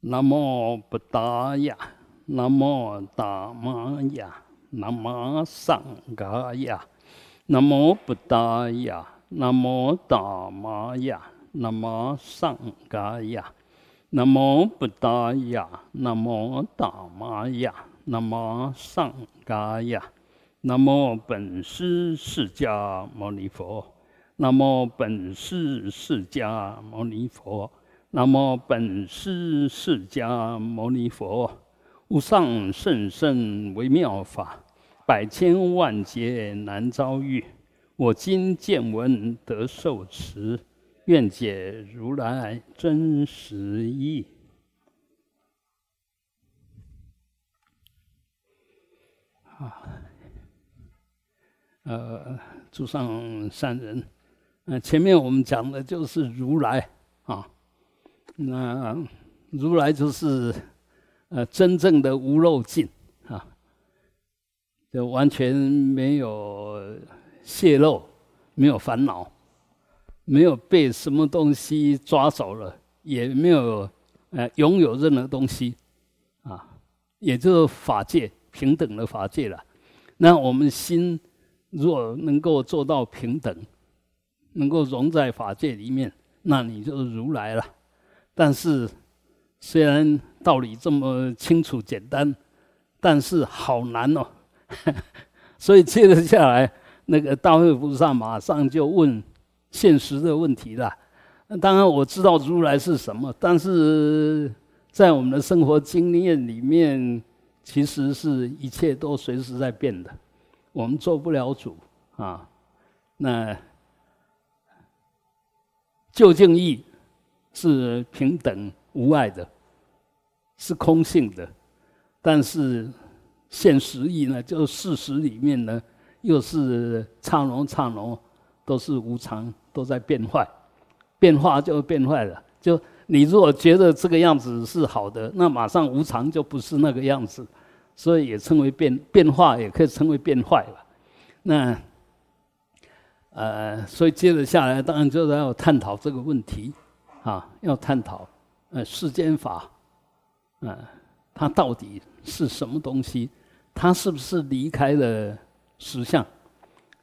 南无布达雅，南无达玛雅，南无桑嘎雅，南无布达雅，南无达玛雅，南无桑嘎雅，南无布达雅，南无达玛雅，南无桑嘎雅，南无本师释迦牟尼佛，南无本师释迦牟尼佛。南无本师释迦牟尼佛，无上甚深微妙法，百千万劫难遭遇。我今见闻得受持，愿解如来真实义。啊，呃，诸上善人，呃，前面我们讲的就是如来啊。那如来就是呃真正的无漏尽啊，就完全没有泄露，没有烦恼，没有被什么东西抓走了，也没有呃拥有任何东西啊，也就是法界平等的法界了。那我们心若能够做到平等，能够融在法界里面，那你就如来了。但是，虽然道理这么清楚简单，但是好难哦。所以接着下来，那个大慧菩萨马上就问现实的问题了。当然我知道如来是什么，但是在我们的生活经验里面，其实是一切都随时在变的，我们做不了主啊。那究竟义？是平等无碍的，是空性的，但是现实意呢，就事实里面呢，又是刹那刹那都是无常，都在变坏，变化就变坏了。就你如果觉得这个样子是好的，那马上无常就不是那个样子，所以也称为变变化，也可以称为变坏了。那呃，所以接着下来，当然就是要探讨这个问题。啊，要探讨，呃，世间法，呃，它到底是什么东西？它是不是离开了实相？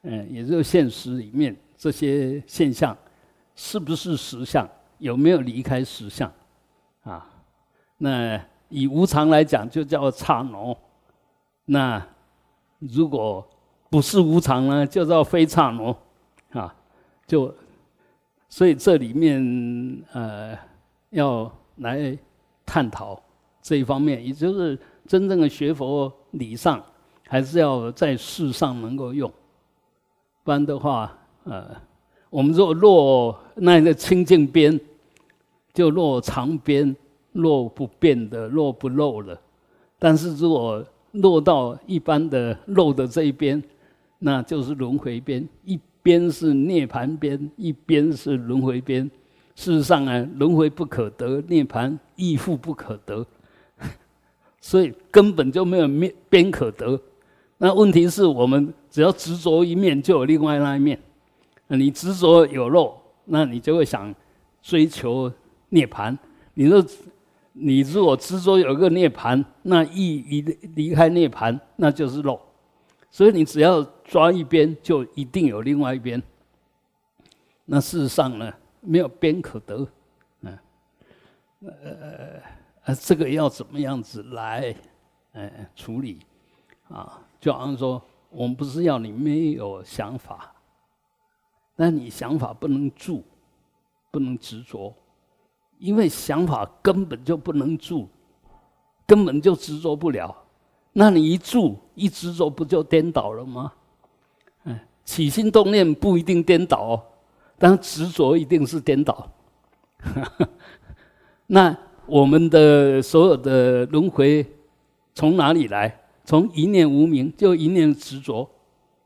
嗯，也就是现实里面这些现象，是不是实相？有没有离开实相？啊，那以无常来讲，就叫刹那。那如果不是无常呢，就叫非刹那。啊，就。所以这里面呃，要来探讨这一方面，也就是真正的学佛理上，还是要在世上能够用，不然的话，呃，我们若落那个清净边，就落长边，落不变的，落不漏了。但是如果落到一般的漏的这一边，那就是轮回边一。边是涅盘边，一边是轮回边。事实上啊，轮回不可得，涅盘亦复不可得，所以根本就没有面边可得。那问题是我们只要执着一面，就有另外那一面。你执着有漏，那你就会想追求涅盘。你说你如果执着有一个涅盘，那一一离开涅盘，那就是漏。所以你只要抓一边，就一定有另外一边。那事实上呢，没有边可得，嗯，呃，呃，这个要怎么样子来，呃，处理？啊，就好像说，我们不是要你没有想法，但你想法不能住，不能执着，因为想法根本就不能住，根本就执着不了。那你一住一执着，不就颠倒了吗？起心动念不一定颠倒，但执着一定是颠倒。那我们的所有的轮回从哪里来？从一念无明，就一念执着，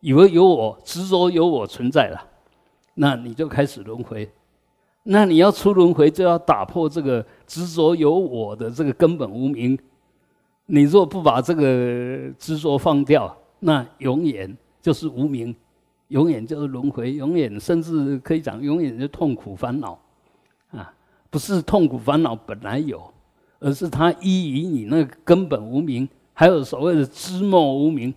以为有我执着有我存在了，那你就开始轮回。那你要出轮回，就要打破这个执着有我的这个根本无明。你若不把这个执着放掉，那永远就是无明，永远就是轮回，永远甚至可以讲永远是痛苦烦恼，啊，不是痛苦烦恼本来有，而是它依于你那个根本无名，还有所谓的知末无名，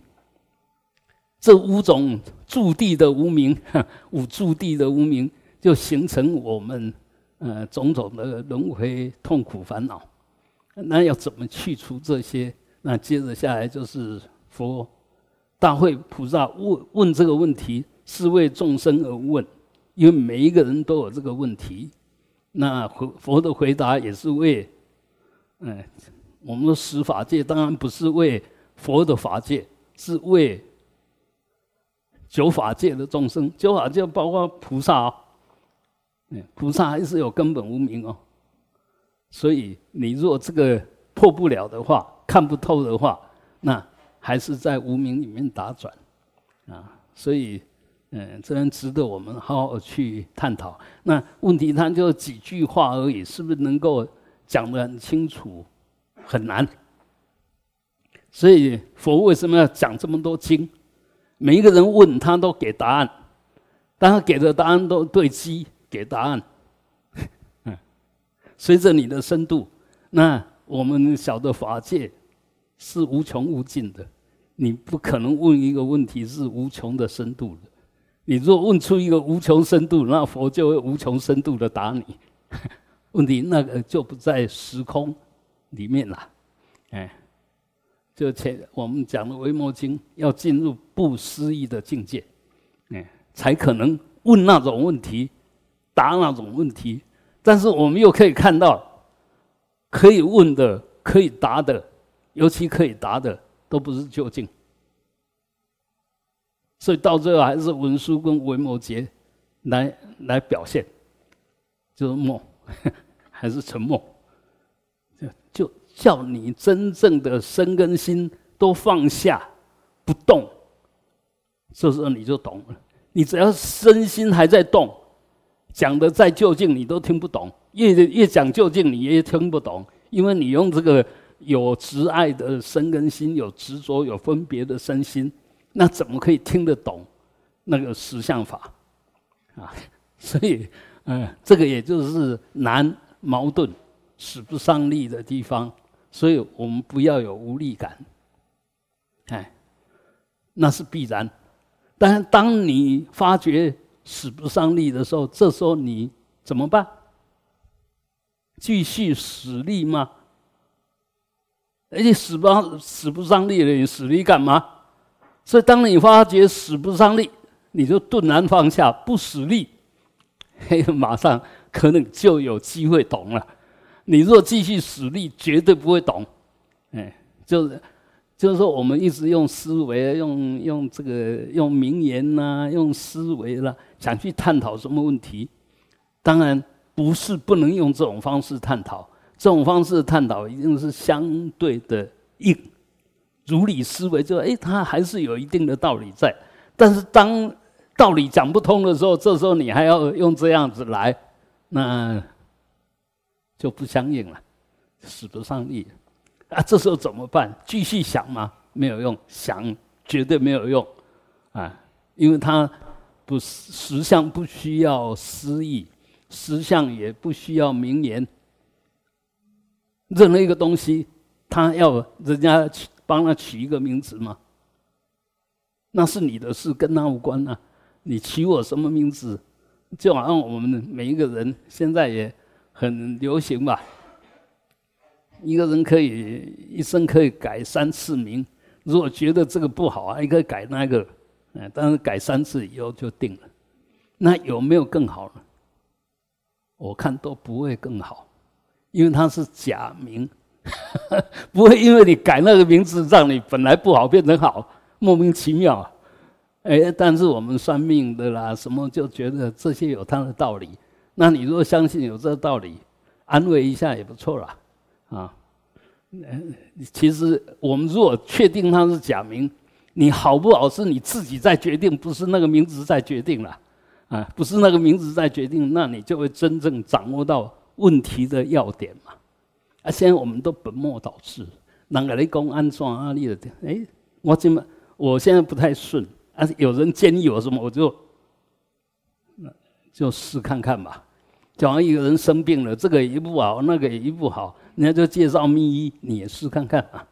这五种驻地的无名，五驻地的无名，就形成我们呃种种的轮回痛苦烦恼。那要怎么去除这些？那接着下来就是佛大会菩萨问问这个问题，是为众生而问，因为每一个人都有这个问题。那佛佛的回答也是为，嗯，我们的十法界当然不是为佛的法界，是为九法界的众生。九法界包括菩萨啊，嗯，菩萨还是有根本无名哦。所以你若这个破不了的话，看不透的话，那还是在无名里面打转，啊，所以，嗯，这样值得我们好好去探讨。那问题它就几句话而已，是不是能够讲得很清楚？很难。所以佛为什么要讲这么多经？每一个人问他都给答案，但他给的答案都对机，给答案。嗯，随着你的深度，那我们晓得法界。是无穷无尽的，你不可能问一个问题是无穷的深度的。你若问出一个无穷深度，那佛就会无穷深度的答你。问题那个就不在时空里面了。哎，就前我们讲的《维摩经》，要进入不思议的境界，哎，才可能问那种问题，答那种问题。但是我们又可以看到，可以问的，可以答的。尤其可以答的都不是究竟，所以到最后还是文殊跟文摩诘来来表现，就是默，还是沉默，就就叫你真正的身跟心都放下不动，这时候你就懂了。你只要身心还在动，讲的再究竟你都听不懂，越越讲究竟你越听不懂，因为你用这个。有执爱的身跟心，有执着有分别的身心，那怎么可以听得懂那个实相法啊？所以，嗯，这个也就是难矛盾使不上力的地方。所以我们不要有无力感，哎，那是必然。但是当你发觉使不上力的时候，这时候你怎么办？继续使力吗？而且使不使不上力了，你使力干嘛？所以当你发觉使不上力，你就顿然放下，不使力，嘿，马上可能就有机会懂了。你若继续使力，绝对不会懂。哎，就是就是说，我们一直用思维，用用这个用名言呐，用思维啦，想去探讨什么问题。当然不是不能用这种方式探讨。这种方式探讨一定是相对的硬，如理思维就哎，它还是有一定的道理在。但是当道理讲不通的时候，这时候你还要用这样子来，那就不相应了，使不上力啊。这时候怎么办？继续想吗？没有用，想绝对没有用啊，因为它不实相不需要思意，实相也不需要名言。任何一个东西，他要人家取帮他取一个名字吗？那是你的事，跟他无关啊。你取我什么名字？就好像我们每一个人现在也很流行吧。一个人可以一生可以改三次名，如果觉得这个不好啊，可以改那个，嗯，但是改三次以后就定了。那有没有更好呢？我看都不会更好。因为它是假名，不会因为你改那个名字，让你本来不好变成好，莫名其妙。哎，但是我们算命的啦，什么就觉得这些有它的道理。那你如果相信有这个道理，安慰一下也不错啦。啊。其实我们如果确定它是假名，你好不好是你自己在决定，不是那个名字在决定了。啊，不是那个名字在决定，那你就会真正掌握到。问题的要点嘛，啊，现在我们都本末倒置，人家你讲安装阿力的，哎，我怎么我现在不太顺，啊，有人建议我什么，我就那就试看看吧。假如一个人生病了，这个也不好，那个也不好，人家就介绍秘医，你也试看看啊，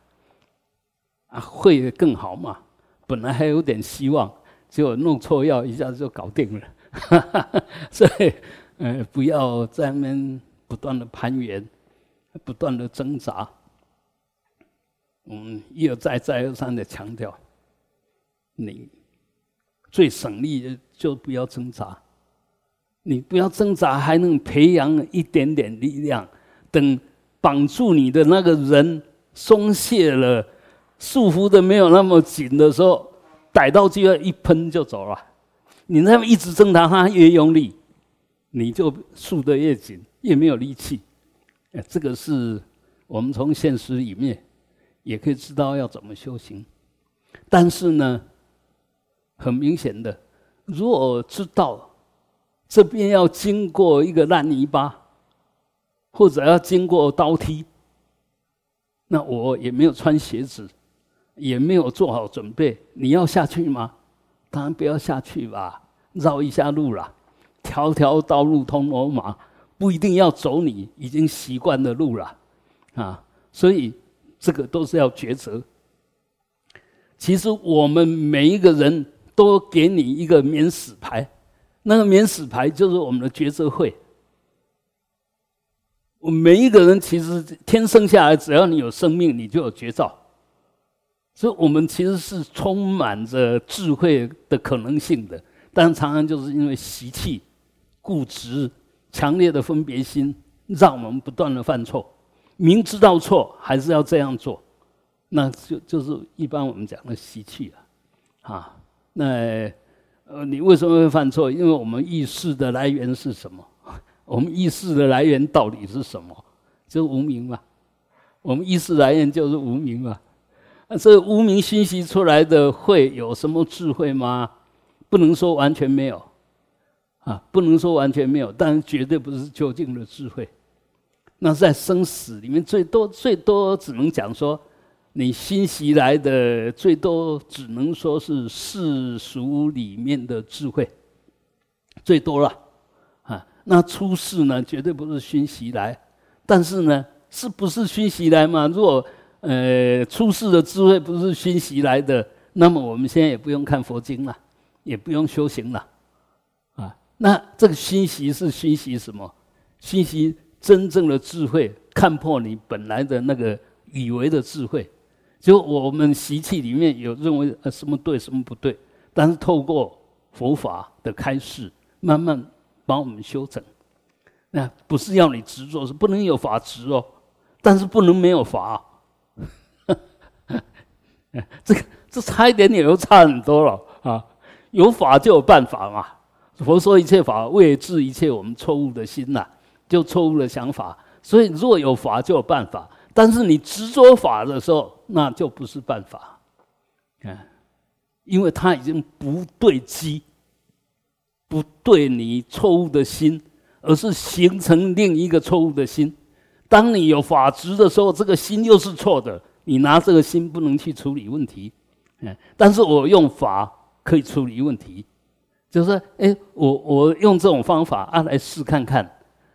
啊，会更好嘛？本来还有点希望，结果弄错药，一下子就搞定了。所以，呃，不要在那不断的攀援，不断的挣扎。嗯，一而再，再而三的强调，你最省力的就不要挣扎。你不要挣扎，还能培养一点点力量。等绑住你的那个人松懈了，束缚的没有那么紧的时候，逮到机会一喷就走了。你那么一直挣扎，他越用力，你就束得越紧，越没有力气。哎，这个是我们从现实里面也可以知道要怎么修行。但是呢，很明显的，如果知道。这边要经过一个烂泥巴，或者要经过刀梯，那我也没有穿鞋子，也没有做好准备。你要下去吗？当然不要下去吧，绕一下路啦。条条道路通罗马，不一定要走你已经习惯的路了啊。所以这个都是要抉择。其实我们每一个人都给你一个免死牌。那个免死牌就是我们的抉择会。我每一个人其实天生下来，只要你有生命，你就有绝招。所以我们其实是充满着智慧的可能性的，但常常就是因为习气、固执、强烈的分别心，让我们不断的犯错。明知道错，还是要这样做，那就就是一般我们讲的习气了，啊，那。呃，你为什么会犯错？因为我们意识的来源是什么？我们意识的来源到底是什么？就是无名嘛。我们意识来源就是无名嘛。那这无名信息出来的会有什么智慧吗？不能说完全没有，啊，不能说完全没有，但是绝对不是究竟的智慧。那在生死里面，最多最多只能讲说。你新习来的最多只能说是世俗里面的智慧，最多了啊。那出世呢，绝对不是熏习来。但是呢，是不是熏习来嘛？如果呃出世的智慧不是熏习来的，那么我们现在也不用看佛经了，也不用修行了。那这个熏习是熏习什么？熏习真正的智慧，看破你本来的那个以为的智慧。就我们习气里面有认为呃什么对什么不对，但是透过佛法的开示，慢慢帮我们修整。那不是要你执着，是不能有法执哦，但是不能没有法。这个这差一点点又差很多了啊！有法就有办法嘛。佛说一切法为治一切我们错误的心呐，就错误的想法。所以若有法就有办法。但是你执着法的时候，那就不是办法，嗯，因为它已经不对机，不对你错误的心，而是形成另一个错误的心。当你有法执的时候，这个心又是错的，你拿这个心不能去处理问题，嗯，但是我用法可以处理问题，就是哎，我我用这种方法啊来试看看，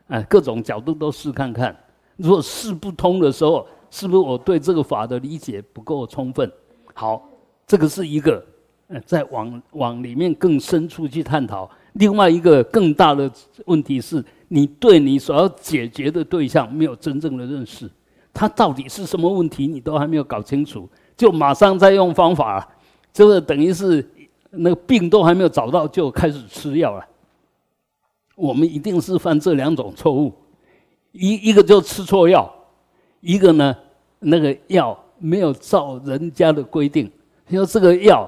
啊，各种角度都试看看。如果试不通的时候，是不是我对这个法的理解不够充分？好，这个是一个，呃，再往往里面更深处去探讨。另外一个更大的问题是，你对你所要解决的对象没有真正的认识，他到底是什么问题，你都还没有搞清楚，就马上在用方法，这个等于是那个病都还没有找到就开始吃药了。我们一定是犯这两种错误。一一个就吃错药，一个呢，那个药没有照人家的规定，说这个药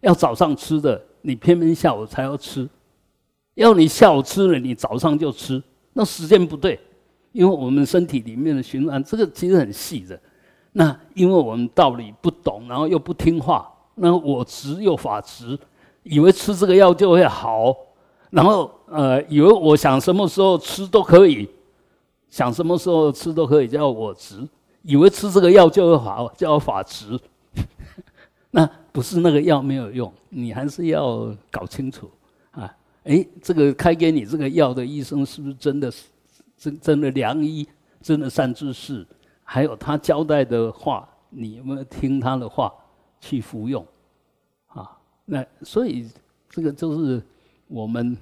要早上吃的，你偏偏下午才要吃，要你下午吃了，你早上就吃，那时间不对，因为我们身体里面的循环，这个其实很细的。那因为我们道理不懂，然后又不听话，那我执又法执，以为吃这个药就会好，然后呃，以为我想什么时候吃都可以。想什么时候吃都可以叫我执，以为吃这个药就会好，叫法执，那不是那个药没有用，你还是要搞清楚啊！哎，这个开给你这个药的医生是不是真的是真真的良医，真的善知识，还有他交代的话，你有没有听他的话去服用？那所以这个就是我们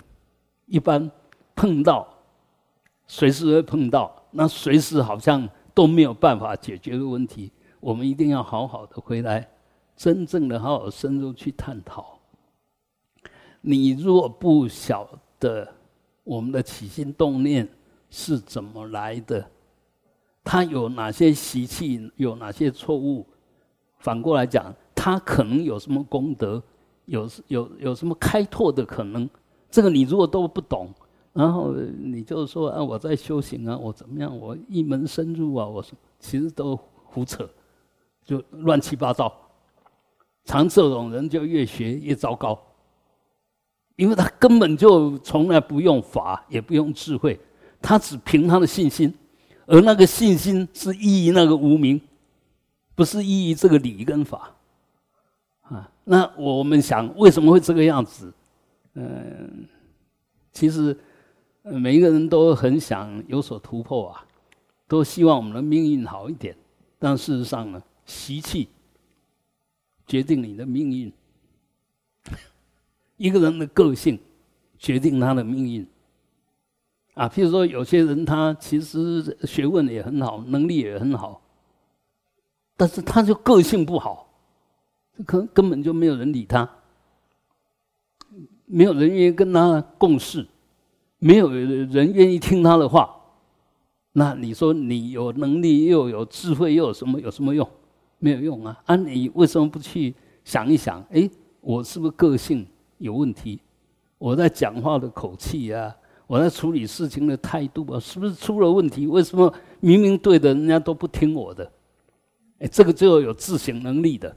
一般碰到，随时会碰到，那随时好像都没有办法解决的问题，我们一定要好好的回来，真正的好好深入去探讨。你若不晓得我们的起心动念是怎么来的，它有哪些习气，有哪些错误，反过来讲，它可能有什么功德，有有有什么开拓的可能，这个你如果都不懂，然后你就说啊，我在修行啊，我怎么样，我一门深入啊，我其实都胡扯，就乱七八糟，常这种人就越学越糟糕。因为他根本就从来不用法，也不用智慧，他只凭他的信心，而那个信心是依于那个无名，不是依于这个理跟法，啊，那我们想为什么会这个样子？嗯，其实每一个人都很想有所突破啊，都希望我们的命运好一点，但事实上呢，习气决定你的命运。一个人的个性决定他的命运啊。譬如说，有些人他其实学问也很好，能力也很好，但是他就个性不好，可根本就没有人理他，没有人愿意跟他共事，没有人愿意听他的话。那你说你有能力又有智慧又有什么有什么用？没有用啊！啊，你为什么不去想一想？哎，我是不是个性？有问题，我在讲话的口气啊，我在处理事情的态度啊，是不是出了问题？为什么明明对的，人家都不听我的？哎，这个就要有自省能力的，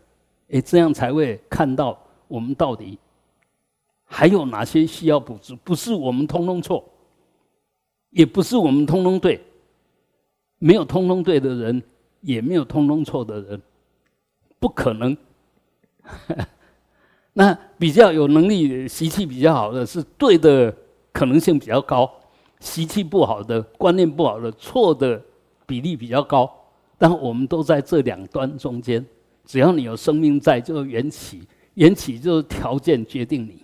哎，这样才会看到我们到底还有哪些需要补足。不是我们通通错，也不是我们通通对，没有通通对的人，也没有通通错的人，不可能。那比较有能力、习气比较好的是对的可能性比较高，习气不好的、观念不好的、错的比例比较高。但我们都在这两端中间，只要你有生命在，就是缘起，缘起就是条件决定你。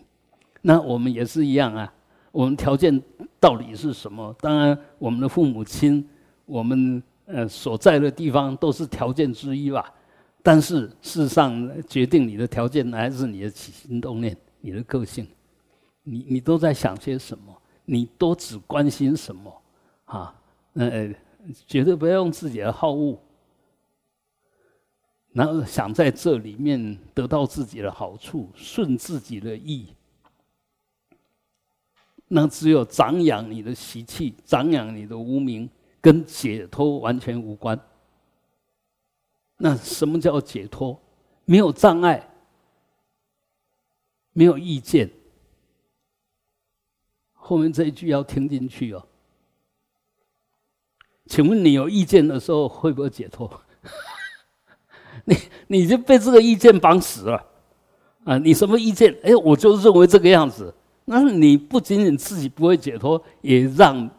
那我们也是一样啊，我们条件到底是什么？当然，我们的父母亲，我们呃所在的地方都是条件之一吧。但是，事实上，决定你的条件还是你的起心动念、你的个性。你你都在想些什么？你都只关心什么？啊，呃，绝对不要用自己的好恶，然后想在这里面得到自己的好处，顺自己的意。那只有长养你的习气，长养你的无名，跟解脱完全无关。那什么叫解脱？没有障碍，没有意见。后面这一句要听进去哦。请问你有意见的时候会不会解脱？你你就被这个意见绑死了啊！你什么意见？哎，我就认为这个样子。那你不仅仅自己不会解脱，也让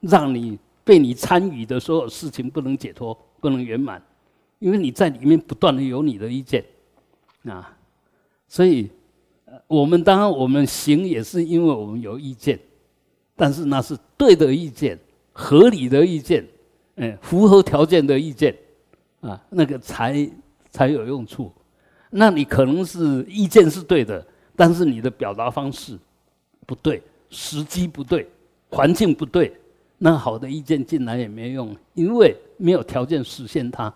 让你被你参与的所有事情不能解脱，不能圆满。因为你在里面不断的有你的意见，啊，所以，我们当然我们行也是因为我们有意见，但是那是对的意见、合理的意见，嗯，符合条件的意见，啊，那个才才有用处。那你可能是意见是对的，但是你的表达方式不对，时机不对，环境不对，那好的意见进来也没用，因为没有条件实现它。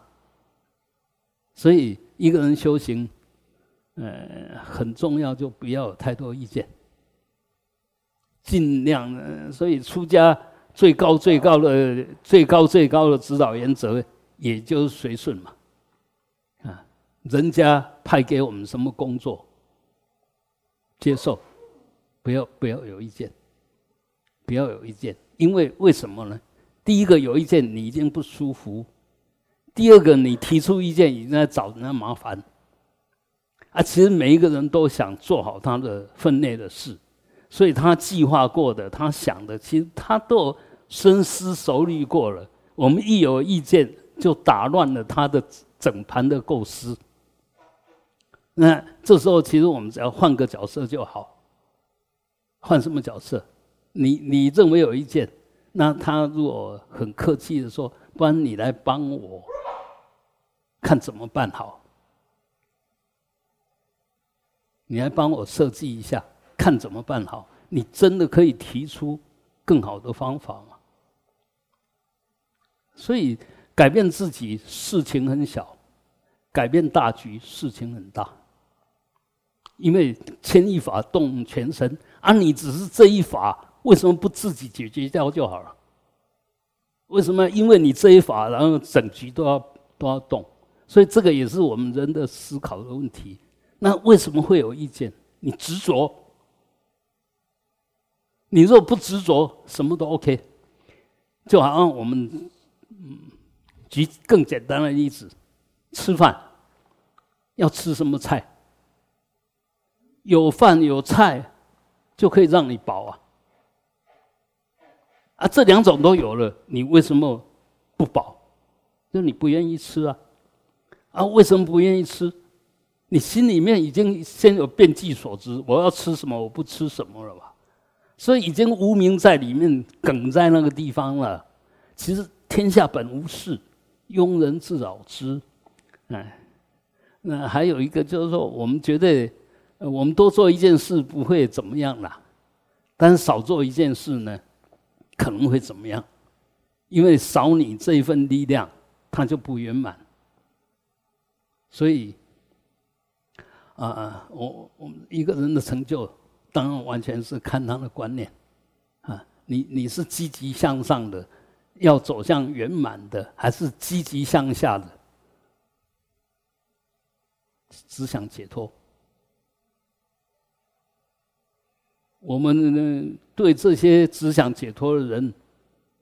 所以一个人修行，呃，很重要，就不要有太多意见，尽量。所以出家最高最高的最高最高的指导原则，也就是随顺嘛。人家派给我们什么工作，接受，不要不要有意见，不要有意见，因为为什么呢？第一个有意见，你已经不舒服。第二个，你提出意见已经在找人家麻烦，啊，其实每一个人都想做好他的分内的事，所以他计划过的，他想的，其实他都深思熟虑过了，我们一有意见就打乱了他的整盘的构思。那这时候其实我们只要换个角色就好。换什么角色？你你认为有意见，那他如果很客气的说，不然你来帮我看怎么办好？你来帮我设计一下，看怎么办好？你真的可以提出更好的方法吗？所以改变自己事情很小，改变大局事情很大。因为牵一发动全身，啊，你只是这一法，为什么不自己解决掉就好了？为什么？因为你这一法，然后整局都要都要动，所以这个也是我们人的思考的问题。那为什么会有意见？你执着，你若不执着，什么都 OK。就好像我们，嗯，举更简单的例子，吃饭要吃什么菜？有饭有菜，就可以让你饱啊！啊，这两种都有了，你为什么不饱？就你不愿意吃啊！啊，为什么不愿意吃？你心里面已经先有变计所知，我要吃什么，我不吃什么了吧？所以已经无名在里面梗在那个地方了。其实天下本无事，庸人自扰之。哎，那还有一个就是说，我们觉得。我们多做一件事不会怎么样啦，但是少做一件事呢，可能会怎么样？因为少你这一份力量，它就不圆满。所以，啊，我我们一个人的成就，当然完全是看他的观念，啊，你你是积极向上的，要走向圆满的，还是积极向下的，只想解脱？我们呢，对这些只想解脱的人，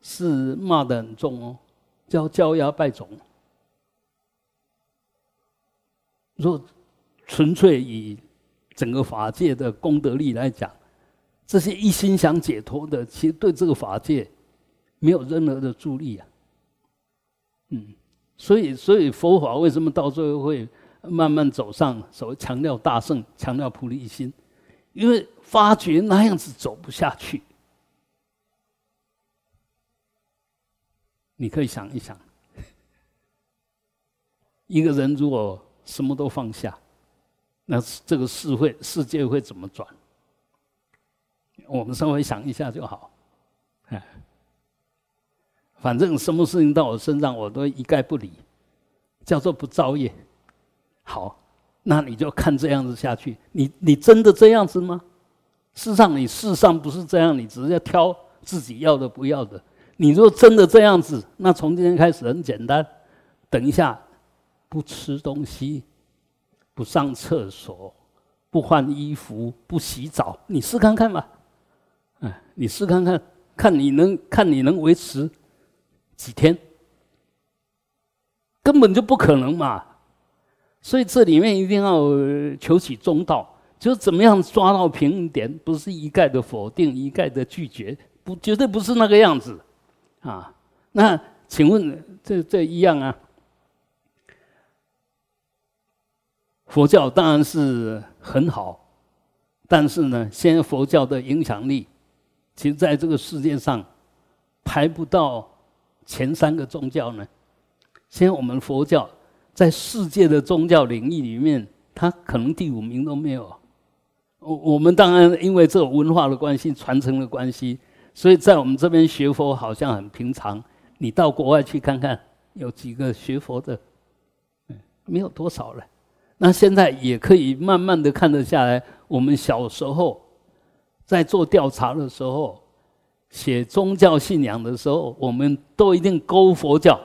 是骂得很重哦，叫骄压败种。若纯粹以整个法界的功德力来讲，这些一心想解脱的，其实对这个法界没有任何的助力啊。嗯，所以，所以佛法为什么到最后会慢慢走上所谓强调大圣、强调菩提心？因为发觉那样子走不下去，你可以想一想，一个人如果什么都放下，那这个世会世界会怎么转？我们稍微想一下就好，哎，反正什么事情到我身上，我都一概不理，叫做不造业。好。那你就看这样子下去，你你真的这样子吗？事实上，你事实上不是这样，你只是要挑自己要的不要的。你若真的这样子，那从今天开始很简单，等一下不吃东西，不上厕所，不换衣服，不洗澡，你试看看吧。哎，你试看看，看你能看你能维持几天？根本就不可能嘛。所以这里面一定要求取中道，就是怎么样抓到平衡点，不是一概的否定，一概的拒绝，不绝对不是那个样子，啊？那请问这这一样啊？佛教当然是很好，但是呢，现在佛教的影响力，其实在这个世界上排不到前三个宗教呢。现在我们佛教。在世界的宗教领域里面，他可能第五名都没有。我我们当然因为这种文化的关系、传承的关系，所以在我们这边学佛好像很平常。你到国外去看看，有几个学佛的，没有多少了。那现在也可以慢慢的看得下来。我们小时候在做调查的时候，写宗教信仰的时候，我们都一定勾佛教。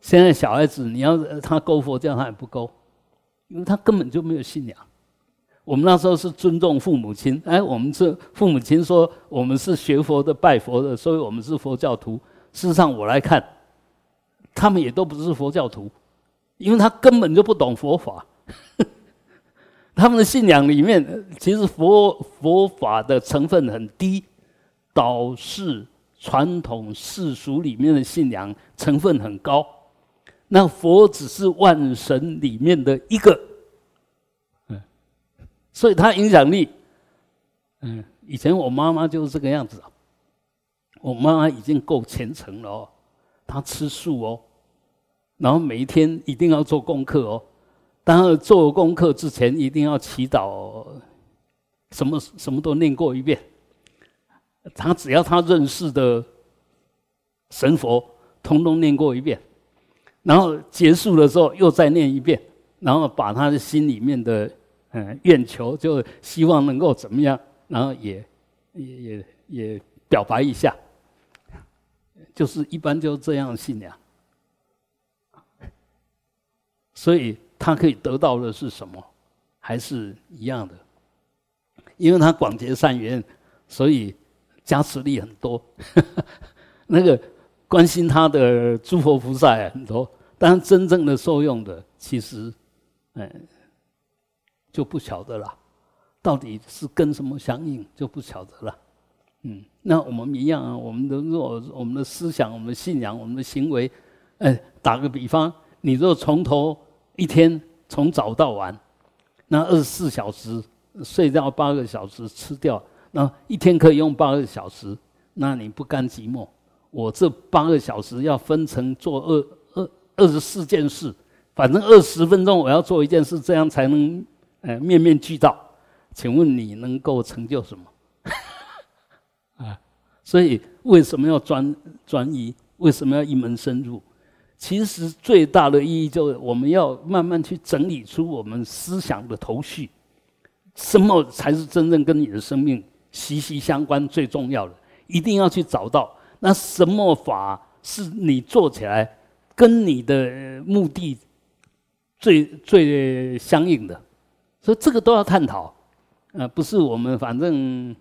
现在小孩子，你要他勾佛教，他也不勾，因为他根本就没有信仰。我们那时候是尊重父母亲，哎，我们是父母亲说我们是学佛的、拜佛的，所以我们是佛教徒。事实上，我来看，他们也都不是佛教徒，因为他根本就不懂佛法。他们的信仰里面，其实佛佛法的成分很低，导是传统世俗里面的信仰成分很高，那佛只是万神里面的一个，嗯，所以它影响力，嗯，以前我妈妈就是这个样子，我妈妈已经够虔诚了哦，她吃素哦，然后每一天一定要做功课哦，当然做功课之前一定要祈祷，什么什么都念过一遍。他只要他认识的神佛，通通念过一遍，然后结束的时候又再念一遍，然后把他的心里面的嗯愿求，就希望能够怎么样，然后也也也也表白一下，就是一般就这样信仰，所以他可以得到的是什么，还是一样的，因为他广结善缘，所以。加持力很多，那个关心他的诸佛菩萨很多，但真正的受用的，其实，嗯，就不晓得了。到底是跟什么相应，就不晓得了。嗯，那我们一样啊，我们的若我们的思想、我们的信仰、我们的行为，哎，打个比方，你若从头一天从早到晚，那二十四小时睡觉八个小时，吃掉。那一天可以用八个小时，那你不甘寂寞？我这八个小时要分成做二二十四件事，反正二十分钟我要做一件事，这样才能呃面面俱到。请问你能够成就什么？啊，所以为什么要专专一？为什么要一门深入？其实最大的意义就是我们要慢慢去整理出我们思想的头绪，什么才是真正跟你的生命？息息相关，最重要的，一定要去找到那什么法是你做起来跟你的目的最最相应的，所以这个都要探讨。呃，不是我们反正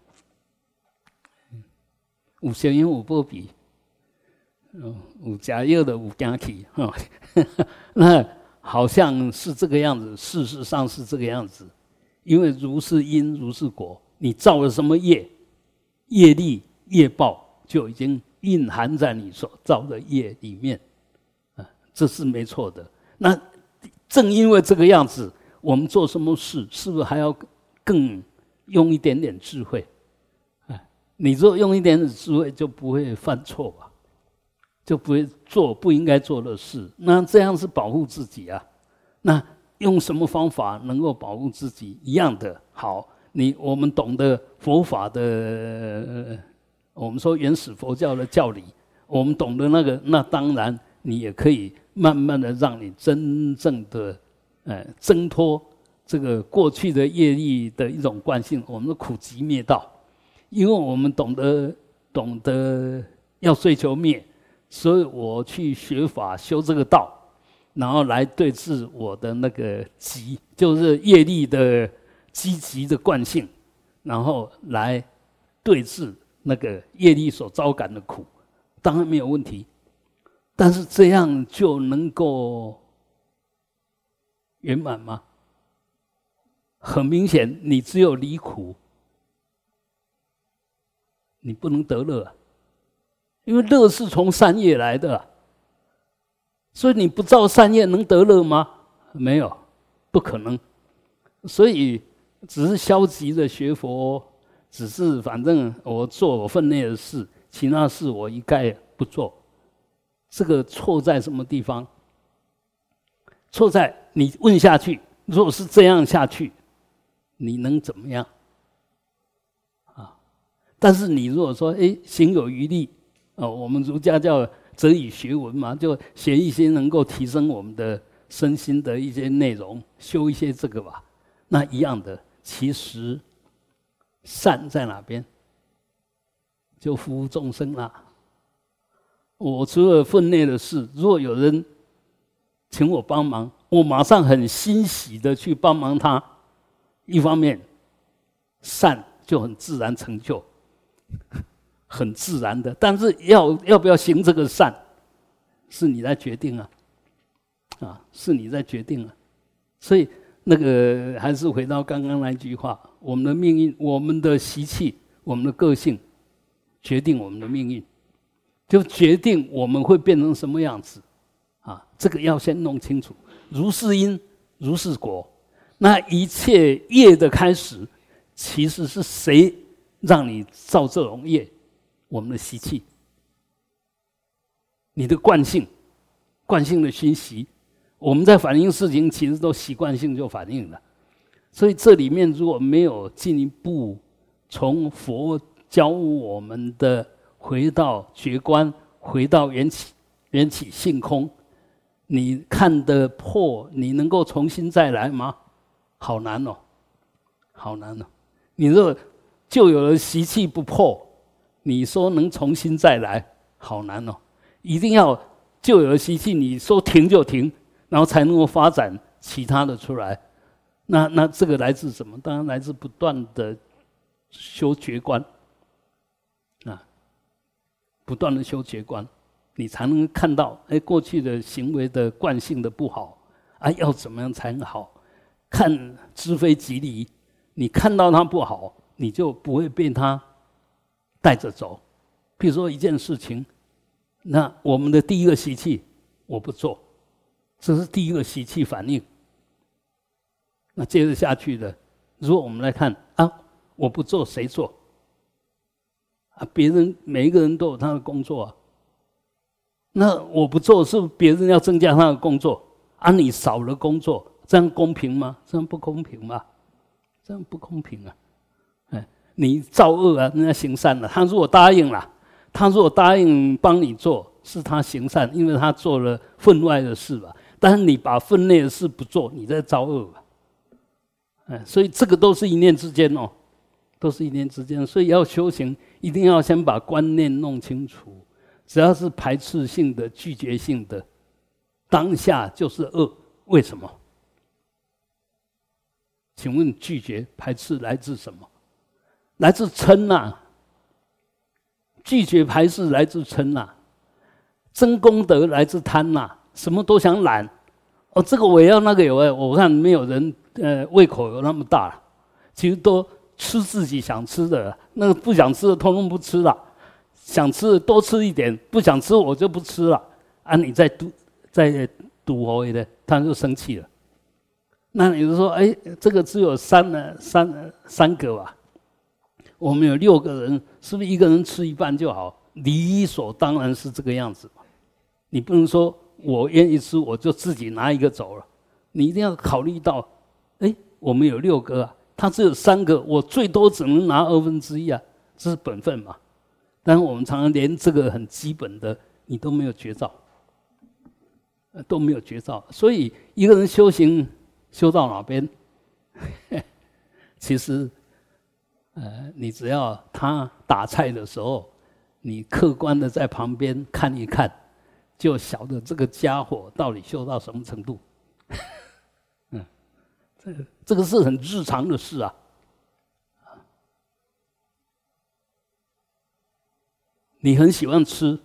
五行音五波比，嗯，五加一的五加起，哈，那好像是这个样子，事实上是这个样子，因为如是因，如是果。你造了什么业，业力、业报就已经蕴含在你所造的业里面，这是没错的。那正因为这个样子，我们做什么事，是不是还要更用一点点智慧？啊，你若用一点点智慧，就不会犯错吧？就不会做不应该做的事。那这样是保护自己啊。那用什么方法能够保护自己？一样的好。你我们懂得佛法的，我们说原始佛教的教理，我们懂得那个，那当然你也可以慢慢的让你真正的，呃，挣脱这个过去的业力的一种惯性，我们的苦集灭道，因为我们懂得懂得要追求灭，所以我去学法修这个道，然后来对治我的那个集，就是业力的。积极的惯性，然后来对治那个业力所遭感的苦，当然没有问题。但是这样就能够圆满吗？很明显，你只有离苦，你不能得乐，因为乐是从善业来的，所以你不造善业能得乐吗？没有，不可能。所以。只是消极的学佛，只是反正我做我分内的事，其他事我一概不做。这个错在什么地方？错在你问下去，如果是这样下去，你能怎么样？啊！但是你如果说，哎，行有余力，哦，我们儒家叫则以学文嘛，就写一些能够提升我们的身心的一些内容，修一些这个吧，那一样的。其实，善在哪边？就服务众生啦。我除了分内的事，如果有人请我帮忙，我马上很欣喜的去帮忙他。一方面，善就很自然成就，很自然的。但是要要不要行这个善，是你在决定啊，啊，是你在决定啊，所以。那个还是回到刚刚那句话：我们的命运、我们的习气、我们的个性，决定我们的命运。就决定我们会变成什么样子，啊，这个要先弄清楚。如是因，如是果。那一切业的开始，其实是谁让你造这种业？我们的习气，你的惯性，惯性的熏习。我们在反映事情，其实都习惯性就反应了。所以这里面如果没有进一步从佛教我们的回到觉观，回到缘起，缘起性空，你看得破，你能够重新再来吗？好难哦，好难哦！你若就有了习气不破，你说能重新再来，好难哦！一定要就有了习气，你说停就停，然后才能够发展其他的出来。那那这个来自什么？当然来自不断的修觉观，不断的修觉观，你才能看到哎过去的行为的惯性的不好啊，要怎么样才能好？看知非即离，你看到它不好，你就不会被它带着走。比如说一件事情，那我们的第一个习气，我不做，这是第一个习气反应。那接着下去的，如果我们来看啊，我不做谁做？啊，别人每一个人都有他的工作啊。那我不做，是别人要增加他的工作，啊，你少了工作。这样公平吗？这样不公平吗？这样不公平啊！哎，你造恶啊，人家行善了。他如果答应了，他如果答应帮你做，是他行善，因为他做了分外的事吧。但是你把分内的事不做，你在造恶吧？哎，所以这个都是一念之间哦，都是一念之间。所以要修行，一定要先把观念弄清楚。只要是排斥性的、拒绝性的，当下就是恶。为什么？请问拒绝排斥来自什么？来自嗔呐。拒绝排斥来自嗔呐。真功德来自贪呐。什么都想揽。哦，这个我要，那个有哎。我看没有人呃胃口有那么大，其实都吃自己想吃的，那个不想吃的通通不吃了。想吃的多吃一点，不想吃我就不吃了。啊，你在赌在赌我的，他就生气了。那你就说，哎，这个只有三呢，三三个吧？我们有六个人，是不是一个人吃一半就好？理所当然是这个样子。你不能说我愿意吃，我就自己拿一个走了。你一定要考虑到，哎，我们有六个啊，他只有三个，我最多只能拿二分之一啊，这是本分嘛。但是我们常常连这个很基本的，你都没有绝招，都没有绝招。所以一个人修行。修到哪边？其实，呃，你只要他打菜的时候，你客观的在旁边看一看，就晓得这个家伙到底修到什么程度。这个是很日常的事啊。你很喜欢吃，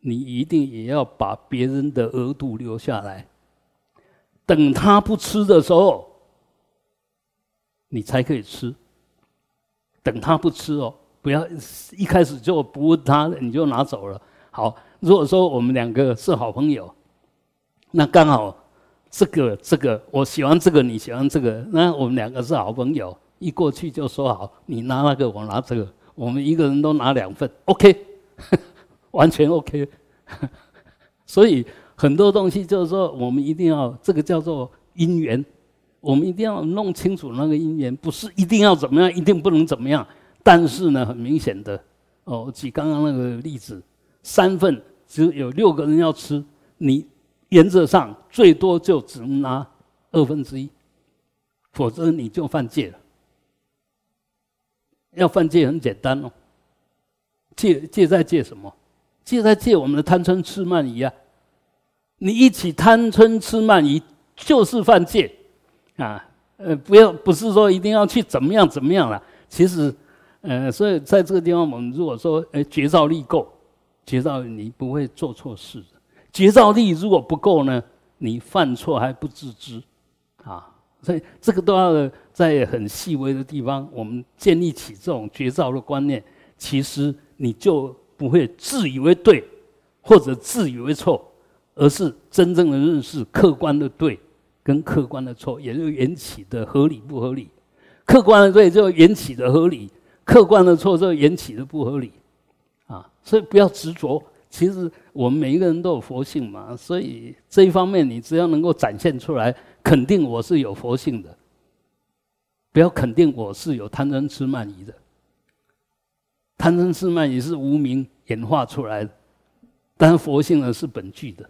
你一定也要把别人的额度留下来。等他不吃的时候，你才可以吃。等他不吃哦，不要一开始就不问他，你就拿走了。好，如果说我们两个是好朋友，那刚好这个这个我喜欢这个，你喜欢这个，那我们两个是好朋友，一过去就说好，你拿那个，我拿这个，我们一个人都拿两份，OK，完全 OK。所以。很多东西就是说，我们一定要这个叫做因缘，我们一定要弄清楚那个因缘，不是一定要怎么样，一定不能怎么样。但是呢，很明显的，哦，举刚刚那个例子，三份只有六个人要吃，你原则上最多就只能拿二分之一，否则你就犯戒了。要犯戒很简单哦，戒戒在戒什么？戒在戒我们的贪嗔痴慢疑啊。你一起贪嗔痴慢疑，就是犯戒，啊，呃，不要不是说一定要去怎么样怎么样了。其实，呃，所以在这个地方，我们如果说，呃，觉照力够，觉照你不会做错事。觉照力如果不够呢，你犯错还不自知，啊，所以这个都要在很细微的地方，我们建立起这种觉照的观念，其实你就不会自以为对，或者自以为错，而是真正的认识客观的对跟客观的错，也就缘起的合理不合理。客观的对就缘起的合理，客观的错就缘起的不合理。啊，所以不要执着。其实我们每一个人都有佛性嘛，所以这一方面你只要能够展现出来，肯定我是有佛性的。不要肯定我是有贪嗔痴慢疑的。贪嗔痴慢疑是无名演化出来的，但佛性呢是本具的。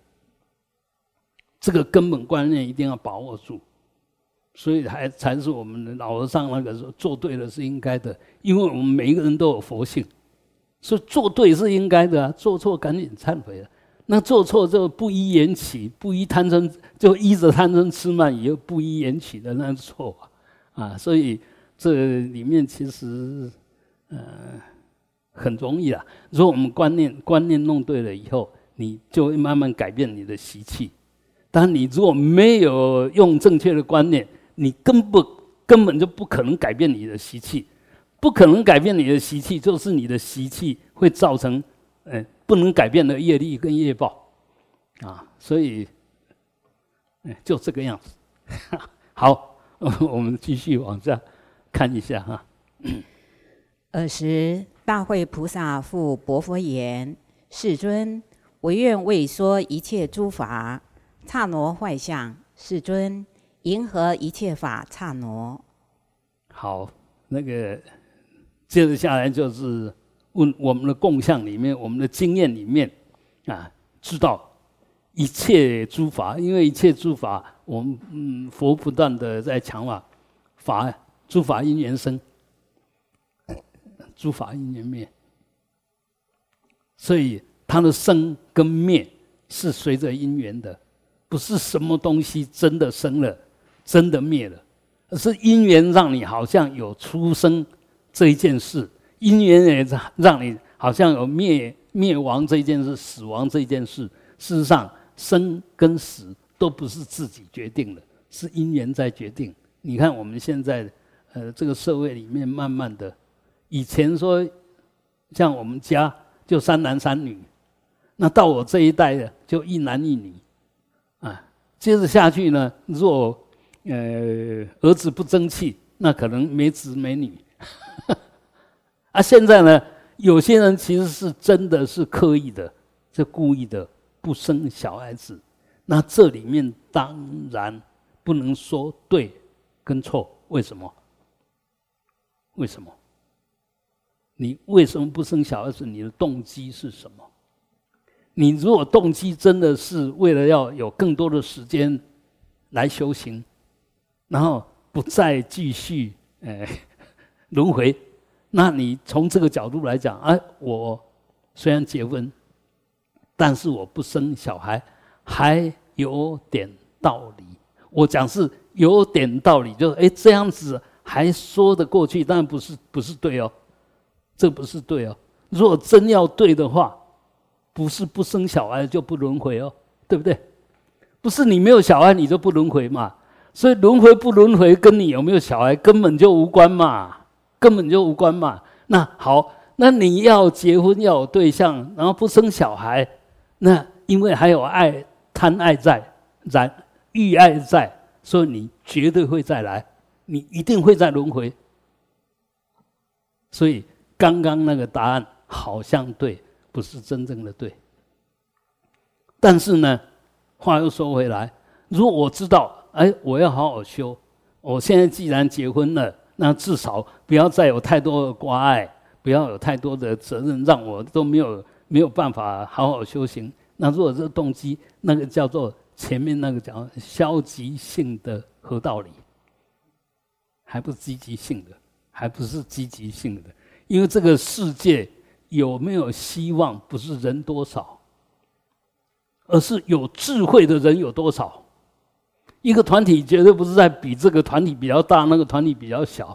这个根本观念一定要把握住，所以还才是我们老和尚那个说做对了是应该的，因为我们每一个人都有佛性。所以做对是应该的啊，做错赶紧忏悔了。那做错就不依缘起，不依贪嗔，就依着贪嗔痴慢，也不依缘起的那是错啊。啊，所以这里面其实呃很容易啊。如果我们观念观念弄对了以后，你就会慢慢改变你的习气。但你如果没有用正确的观念，你根本根本就不可能改变你的习气。不可能改变你的习气，就是你的习气会造成，呃，不能改变的业力跟业报，啊，所以，哎，就这个样子。好，我们继续往下看一下哈。尔时，大会菩萨复薄佛言：“世尊，我愿为说一切诸法刹挪坏相。世尊，迎合一切法刹挪？”好，那个。接着下来就是问我们的共相里面，我们的经验里面啊，知道一切诸法，因为一切诸法，我们嗯佛不断的在强化法，诸法因缘生，诸法因缘灭，所以它的生跟灭是随着因缘的，不是什么东西真的生了，真的灭了，而是因缘让你好像有出生。这一件事，因缘也让让你好像有灭灭亡这一件事，死亡这一件事。事实上，生跟死都不是自己决定的，是因缘在决定。你看我们现在，呃，这个社会里面，慢慢的，以前说像我们家就三男三女，那到我这一代的就一男一女，啊，接着下去呢，若呃儿子不争气，那可能没子没女。啊，现在呢，有些人其实是真的是刻意的，是故意的不生小孩子。那这里面当然不能说对跟错，为什么？为什么？你为什么不生小孩子？你的动机是什么？你如果动机真的是为了要有更多的时间来修行，然后不再继续哎。轮回，那你从这个角度来讲，哎，我虽然结婚，但是我不生小孩，还有点道理。我讲是有点道理，就是哎，这样子还说得过去，但不是不是对哦，这不是对哦。如果真要对的话，不是不生小孩就不轮回哦，对不对？不是你没有小孩你就不轮回嘛？所以轮回不轮回跟你有没有小孩根本就无关嘛。根本就无关嘛。那好，那你要结婚要有对象，然后不生小孩，那因为还有爱贪爱在，然欲爱在，所以你绝对会再来，你一定会再轮回。所以刚刚那个答案好像对，不是真正的对。但是呢，话又说回来，如果我知道，哎，我要好好修，我现在既然结婚了。那至少不要再有太多的关爱，不要有太多的责任，让我都没有没有办法好好修行。那如果这动机，那个叫做前面那个讲消极性的合道理，还不是积极性的，还不是积极性的。因为这个世界有没有希望，不是人多少，而是有智慧的人有多少。一个团体绝对不是在比这个团体比较大，那个团体比较小。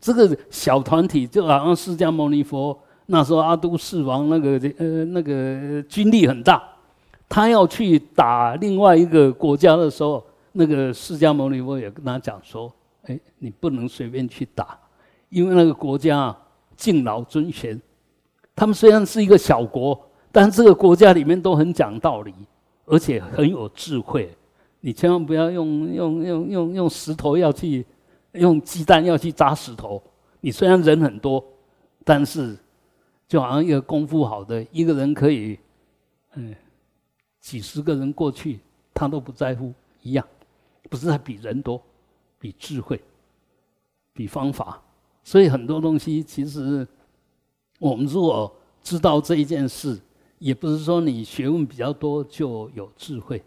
这个小团体就好像释迦牟尼佛那时候阿都世王那个呃那个军力很大，他要去打另外一个国家的时候，那个释迦牟尼佛也跟他讲说：“哎，你不能随便去打，因为那个国家敬老尊贤，他们虽然是一个小国，但这个国家里面都很讲道理，而且很有智慧。你千万不要用用用用用石头要去用鸡蛋要去砸石头。你虽然人很多，但是就好像一个功夫好的一个人可以，嗯，几十个人过去他都不在乎一样，不是在比人多，比智慧，比方法。所以很多东西其实我们如果知道这一件事，也不是说你学问比较多就有智慧。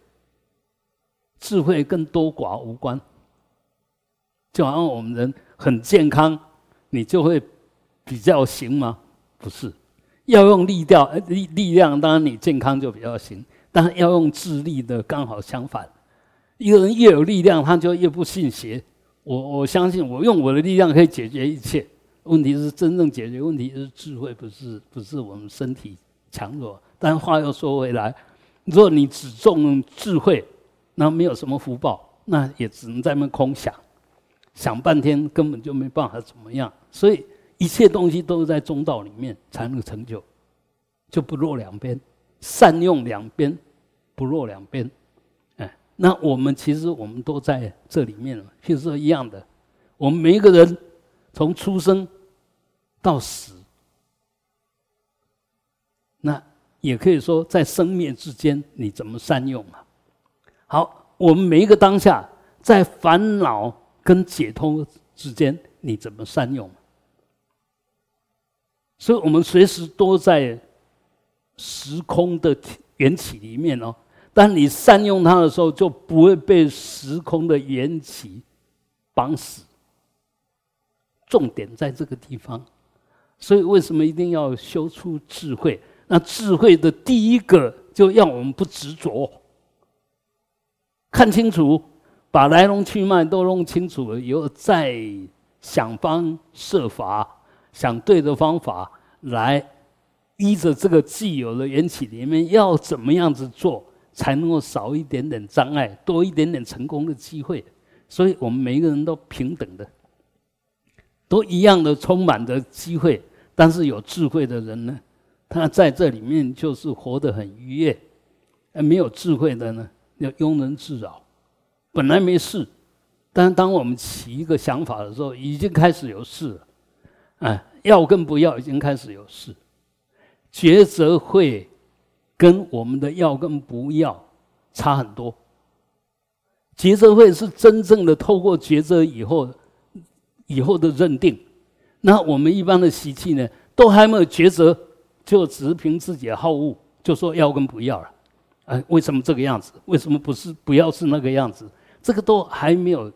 智慧跟多寡无关，就好像我们人很健康，你就会比较行吗？不是，要用力调力力量，当然你健康就比较行，但是要用智力的刚好相反。一个人越有力量，他就越不信邪。我我相信，我用我的力量可以解决一切。问题是真正解决问题是智慧，不是不是我们身体强弱。但话又说回来，如果你只重智慧，那没有什么福报，那也只能在那空想，想半天根本就没办法怎么样。所以一切东西都是在中道里面才能成就，就不落两边，善用两边，不落两边。哎，那我们其实我们都在这里面了，其实一样的。我们每一个人从出生到死，那也可以说在生灭之间，你怎么善用啊？好，我们每一个当下，在烦恼跟解脱之间，你怎么善用？所以我们随时都在时空的缘起里面哦。当你善用它的时候，就不会被时空的缘起绑死。重点在这个地方。所以为什么一定要修出智慧？那智慧的第一个，就要我们不执着。看清楚，把来龙去脉都弄清楚了以后，再想方设法，想对的方法来依着这个既有的缘起里面，要怎么样子做，才能够少一点点障碍，多一点点成功的机会。所以我们每一个人都平等的，都一样的充满着机会。但是有智慧的人呢，他在这里面就是活得很愉悦；而没有智慧的呢？要庸人自扰，本来没事，但当我们起一个想法的时候，已经开始有事了。哎，要跟不要已经开始有事，抉择会跟我们的要跟不要差很多。抉择会是真正的透过抉择以后，以后的认定。那我们一般的习气呢，都还没有抉择，就只凭自己的好恶，就说要跟不要了。哎，为什么这个样子？为什么不是不要是那个样子？这个都还没有，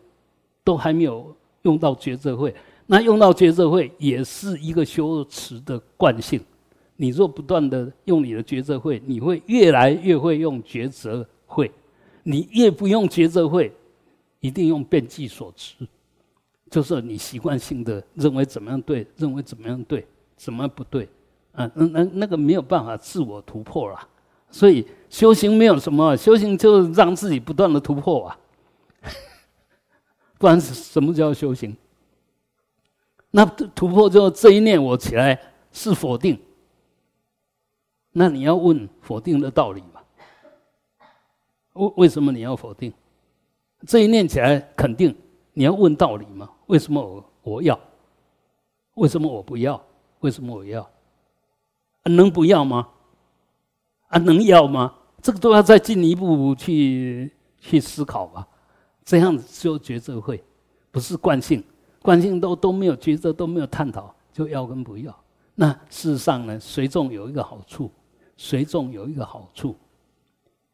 都还没有用到觉者会。那用到觉者会也是一个修持的惯性。你若不断的用你的觉者会，你会越来越会用觉者会。你越不用觉者会，一定用变计所持，就是你习惯性的认为怎么样对，认为怎么样对，怎么不对？啊，那那那个没有办法自我突破了。所以修行没有什么，修行就是让自己不断的突破啊，不然什么叫修行？那突破之后，这一念我起来是否定，那你要问否定的道理嘛？为为什么你要否定？这一念起来肯定，你要问道理嘛？为什么我我要？为什么我不要？为什么我要？能不要吗？啊，能要吗？这个都要再进一步去去思考吧。这样子就抉择会，不是惯性，惯性都都没有抉择，都没有探讨，就要跟不要。那事实上呢，随众有一个好处，随众有一个好处，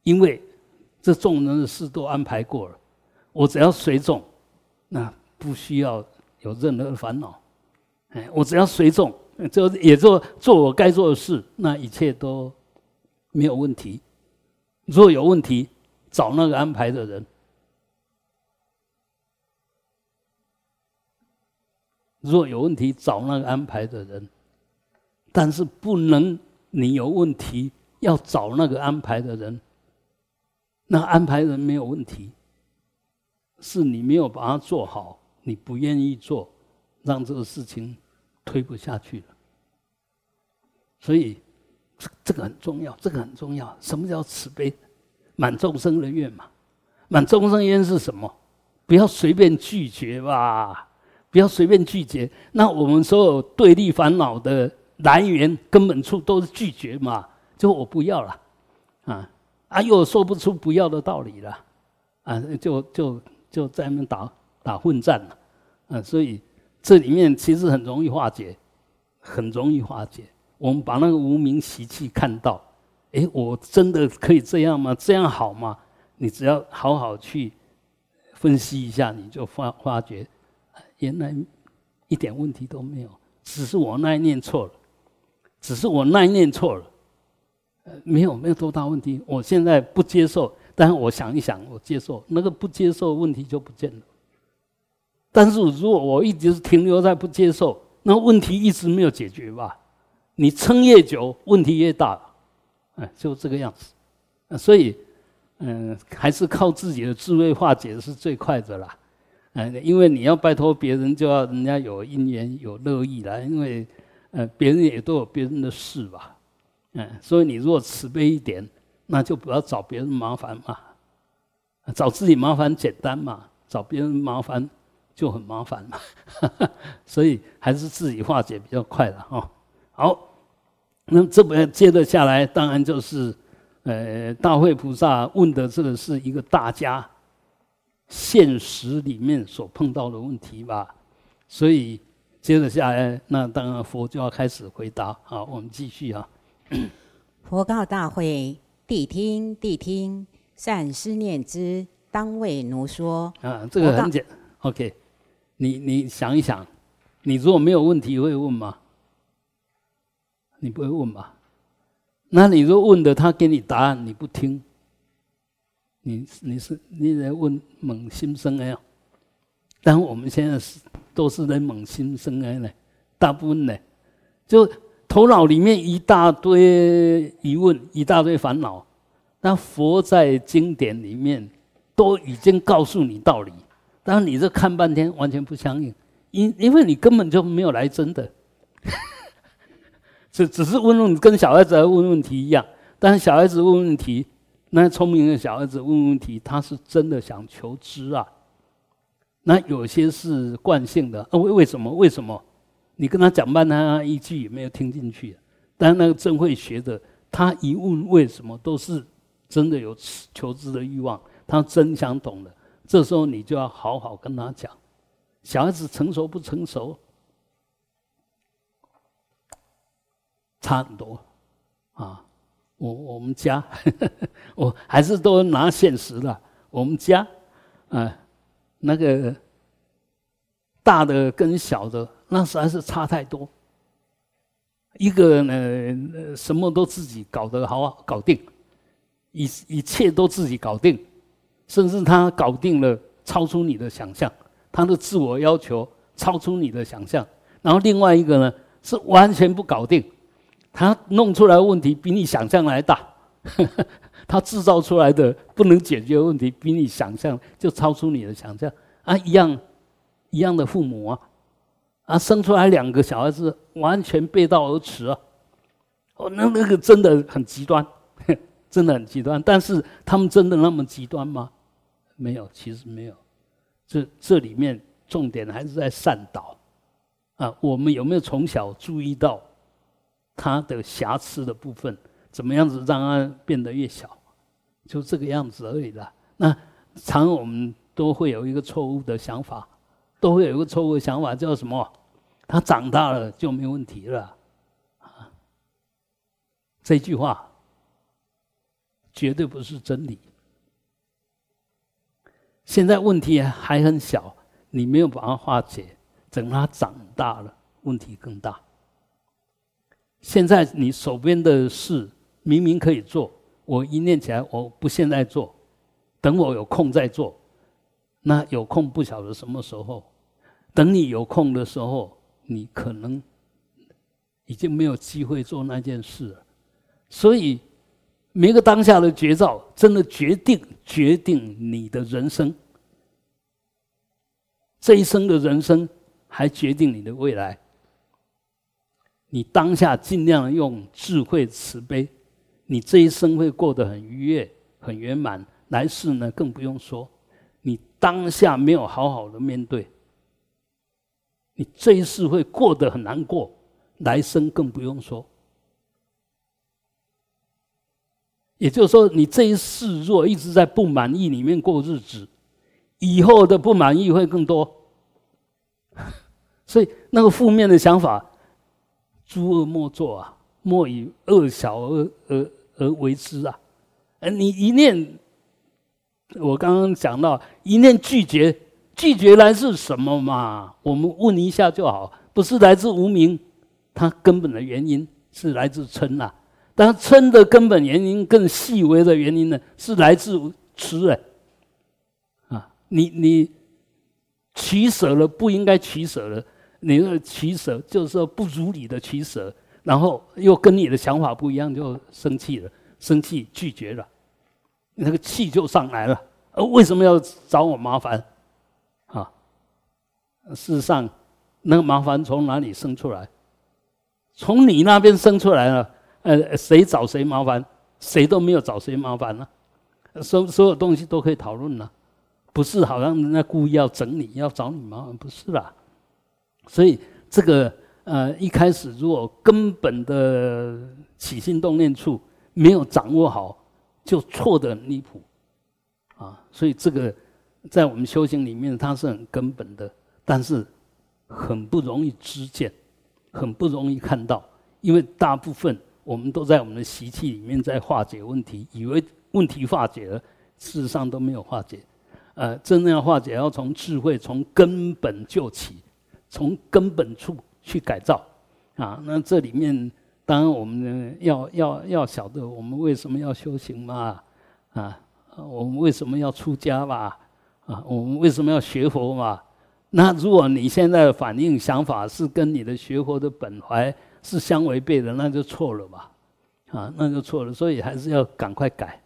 因为这众人的事都安排过了，我只要随众，那不需要有任何的烦恼。哎，我只要随众，就也做做我该做的事，那一切都。没有问题。如果有问题，找那个安排的人；如果有问题，找那个安排的人。但是不能你有问题要找那个安排的人，那安排人没有问题，是你没有把它做好，你不愿意做，让这个事情推不下去了。所以这个很重要，这个很重要。什么叫慈悲？满众生的愿嘛。满众生愿是什么？不要随便拒绝吧，不要随便拒绝。那我们所有对立烦恼的来源根本处都是拒绝嘛，就我不要了，啊啊，又说不出不要的道理了，啊，就就就在那打打混战了，啊，所以这里面其实很容易化解，很容易化解。我们把那个无名习气看到，哎，我真的可以这样吗？这样好吗？你只要好好去分析一下，你就发发觉，原来一点问题都没有，只是我那一念错了，只是我那一念错了，呃，没有没有多大问题。我现在不接受，但是我想一想，我接受那个不接受问题就不见了。但是如果我一直停留在不接受，那问题一直没有解决吧？你撑越久，问题越大，哎，就这个样子。所以。嗯，还是靠自己的智慧化解是最快的啦。嗯，因为你要拜托别人，就要人家有因缘、有乐意啦。因为，呃，别人也都有别人的事吧。嗯，所以你如果慈悲一点，那就不要找别人麻烦嘛。找自己麻烦简单嘛，找别人麻烦就很麻烦嘛。所以还是自己化解比较快了哈。好，那这边接着下来，当然就是。呃，大慧菩萨问的这个是一个大家现实里面所碰到的问题吧，所以接着下来，那当然佛就要开始回答。好，我们继续啊。佛告大会：谛听，谛听，善思念之，当为奴说。啊，这个很简，OK。你你想一想，你如果没有问题会问吗？你不会问吧？那你若问的，他给你答案，你不听，你你是你在问猛心生哀啊？但我们现在是都是在猛心生哀呢，大部分呢，就头脑里面一大堆疑问，一大堆烦恼。那佛在经典里面都已经告诉你道理，但你这看半天完全不相应，因因为你根本就没有来真的。只只是问问跟小孩子来问问题一样，但是小孩子问问题，那聪明的小孩子问问题，他是真的想求知啊。那有些是惯性的，为为什么？为什么？你跟他讲半天，他一句也没有听进去。但那个真会学的，他一问为什么，都是真的有求知的欲望，他真想懂的。这时候你就要好好跟他讲，小孩子成熟不成熟？差很多，啊，我我们家，我还是都拿现实的。我们家，啊，那个大的跟小的，那实在是差太多。一个呢，什么都自己搞得好搞定，一一切都自己搞定，甚至他搞定了，超出你的想象，他的自我要求超出你的想象。然后另外一个呢，是完全不搞定。他弄出来问题比你想象的还大，他制造出来的不能解决问题比你想象就超出你的想象啊！一样一样的父母啊，啊，生出来两个小孩子完全背道而驰啊！哦，那那个真的很极端，真的很极端。但是他们真的那么极端吗？没有，其实没有。这这里面重点还是在善导啊！我们有没有从小注意到？他的瑕疵的部分，怎么样子让它变得越小，就这个样子而已啦。那常我们都会有一个错误的想法，都会有一个错误的想法，叫什么？他长大了就没问题了？这句话绝对不是真理。现在问题还很小，你没有把它化解，等他长大了，问题更大。现在你手边的事明明可以做，我一念起来，我不现在做，等我有空再做。那有空不晓得什么时候，等你有空的时候，你可能已经没有机会做那件事了。所以，每个当下的绝招，真的决定决定你的人生，这一生的人生，还决定你的未来。你当下尽量用智慧慈悲，你这一生会过得很愉悦、很圆满。来世呢，更不用说，你当下没有好好的面对，你这一世会过得很难过。来生更不用说。也就是说，你这一世若一直在不满意里面过日子，以后的不满意会更多。所以，那个负面的想法。诸恶莫作啊，莫以恶小而而而为之啊！哎，你一念，我刚刚讲到一念拒绝，拒绝来自什么嘛？我们问一下就好，不是来自无名，它根本的原因是来自嗔呐。但嗔的根本原因更细微的原因呢，是来自痴哎。啊，你你取舍了不应该取舍了。你的取舍就是说不如你的取舍，然后又跟你的想法不一样，就生气了，生气拒绝了，那个气就上来了。呃，为什么要找我麻烦？啊，事实上，那个麻烦从哪里生出来？从你那边生出来了。呃，谁找谁麻烦？谁都没有找谁麻烦呢。所所有东西都可以讨论了，不是好像人家故意要整你，要找你麻烦，不是啦。所以这个呃，一开始如果根本的起心动念处没有掌握好，就错得很离谱啊！所以这个在我们修行里面，它是很根本的，但是很不容易知见，很不容易看到，因为大部分我们都在我们的习气里面在化解问题，以为问题化解了，事实上都没有化解。呃，真正要化解，要从智慧从根本就起。从根本处去改造，啊，那这里面当然我们要要要晓得我们为什么要修行嘛，啊，我们为什么要出家吧，啊，我们为什么要学佛嘛？那如果你现在的反应想法是跟你的学佛的本怀是相违背的，那就错了嘛，啊，那就错了。所以还是要赶快改，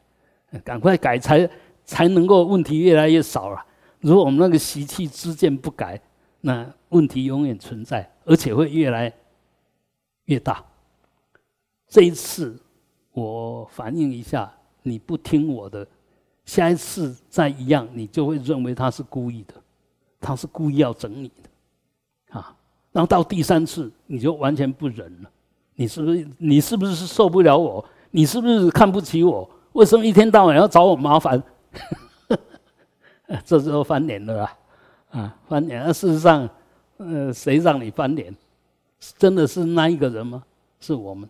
赶快改才才能够问题越来越少了。如果我们那个习气之见不改，那问题永远存在，而且会越来越大。这一次我反映一下，你不听我的，下一次再一样，你就会认为他是故意的，他是故意要整你的，啊，然后到第三次你就完全不忍了。你是不是你是不是受不了我？你是不是看不起我？为什么一天到晚要找我麻烦？这时候翻脸了啊！啊，翻脸！那事实上，呃，谁让你翻脸？真的是那一个人吗？是我们。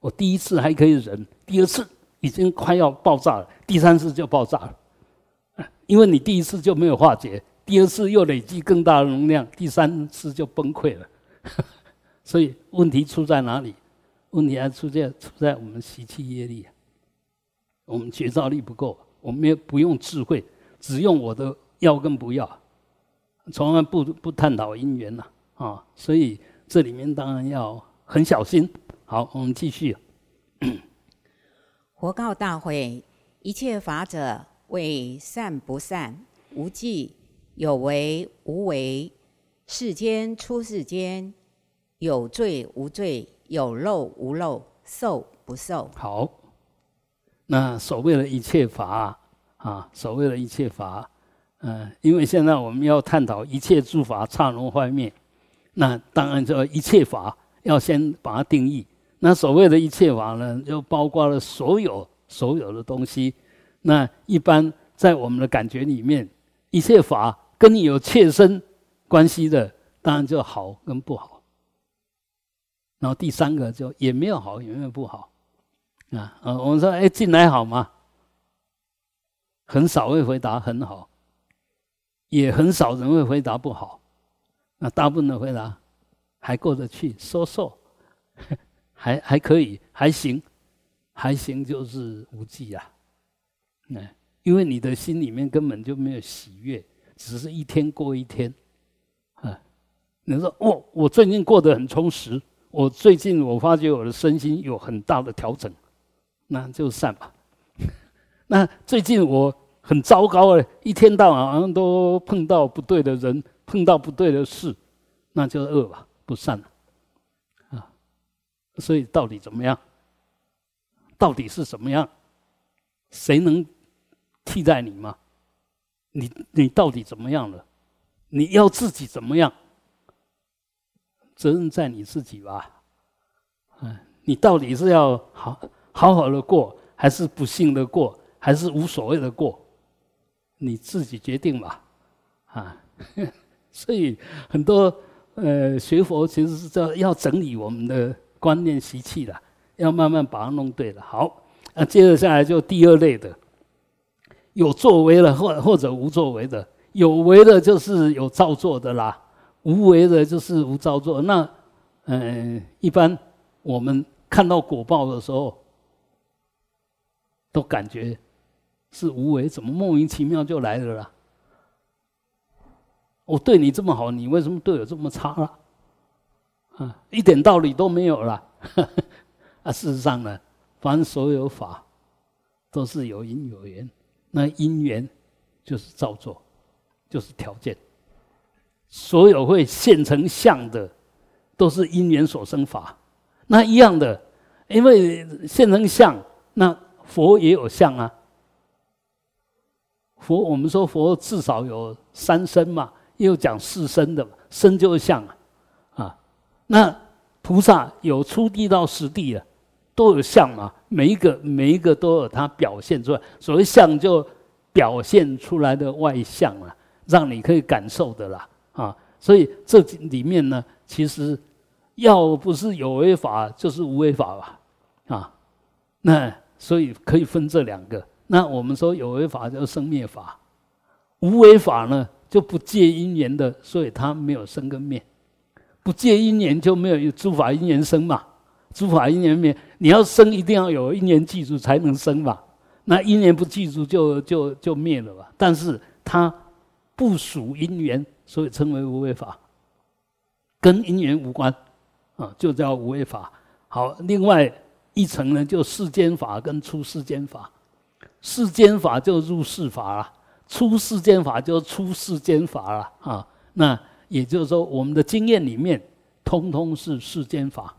我第一次还可以忍，第二次已经快要爆炸了，第三次就爆炸了。因为你第一次就没有化解，第二次又累积更大的能量，第三次就崩溃了。所以问题出在哪里？问题还出在出在我们习气业力，我们觉照力不够，我们也不用智慧，只用我的要跟不要。从来不不探讨因缘呐，啊，所以这里面当然要很小心。好，我们继续。佛告大会：一切法者，为善不善、无记、有为无为。世间出世间，有罪无罪，有漏无漏，受不受？好，那所谓的一切法啊，所谓的一切法。嗯，因为现在我们要探讨一切诸法刹那坏灭，那当然这一切法要先把它定义。那所谓的一切法呢，就包括了所有所有的东西。那一般在我们的感觉里面，一切法跟你有切身关系的，当然就好跟不好。然后第三个就也没有好，也没有不好。啊，呃，我们说，哎，进来好吗？很少会回答很好。也很少人会回答不好，那大部分的回答还过得去，说说 还还可以，还行，还行就是无忌啊。那因为你的心里面根本就没有喜悦，只是一天过一天啊。你说哦，我最近过得很充实，我最近我发觉我的身心有很大的调整，那就散吧。那最近我。很糟糕哎！一天到晚好像都碰到不对的人，碰到不对的事，那就是恶吧，不善了啊。所以到底怎么样？到底是什么样？谁能替代你吗？你你到底怎么样了？你要自己怎么样？责任在你自己吧。嗯，你到底是要好好好的过，还是不幸的过，还是无所谓的过？你自己决定吧。啊，所以很多呃学佛其实是在要整理我们的观念习气的，要慢慢把它弄对了。好，那接着下来就第二类的，有作为的或或者无作为的，有为的就是有造作的啦。无为的就是无造作，那嗯，一般我们看到果报的时候，都感觉是无为，怎么莫名其妙就来了啦？我对你这么好，你为什么对我这么差了？啊，一点道理都没有了。啊，事实上呢，凡所有法都是有因有缘，那因缘就是造作，就是条件。所有会现成相的，都是因缘所生法。那一样的，因为现成相，那佛也有相啊。佛我们说佛至少有三身嘛，又讲四身的嘛，身就是相啊。啊，那菩萨有初地到实地的，都有相嘛。每一个每一个都有它表现出来。所谓相，就表现出来的外相啊，让你可以感受的啦。啊，所以这里面呢，其实要不是有为法，就是无为法吧，啊，那所以可以分这两个。那我们说有为法叫生灭法，无为法呢就不借因缘的，所以它没有生跟灭。不借因缘就没有诸法因缘生嘛，诸法因缘灭。你要生一定要有因缘记住才能生嘛，那因缘不记住就就就灭了吧。但是它不属因缘。所以称为无为法，跟因缘无关，啊，就叫无为法。好，另外一层呢，就世间法跟出世间法。世间法就入世法了，出世间法就出世间法了啊。那也就是说，我们的经验里面，通通是世间法。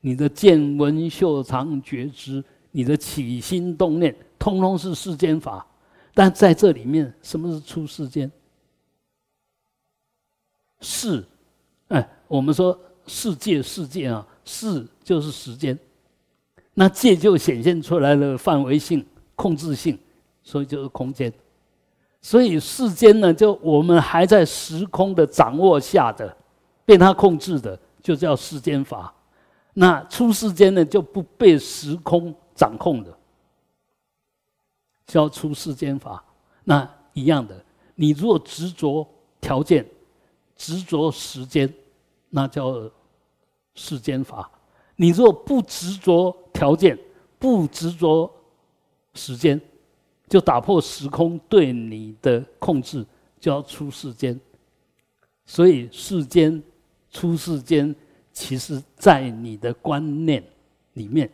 你的见闻嗅尝觉知，你的起心动念，通通是世间法。但在这里面，什么是出世间？世，哎，我们说世界，世界啊，世就是时间，那界就显现出来了范围性、控制性，所以就是空间。所以世间呢，就我们还在时空的掌握下的，被它控制的，就叫世间法。那出世间呢，就不被时空掌控的，叫出世间法。那一样的，你若执着条件。执着时间，那叫世间法；你若不执着条件，不执着时间，就打破时空对你的控制，就要出世间。所以世间出世间，其实在你的观念里面，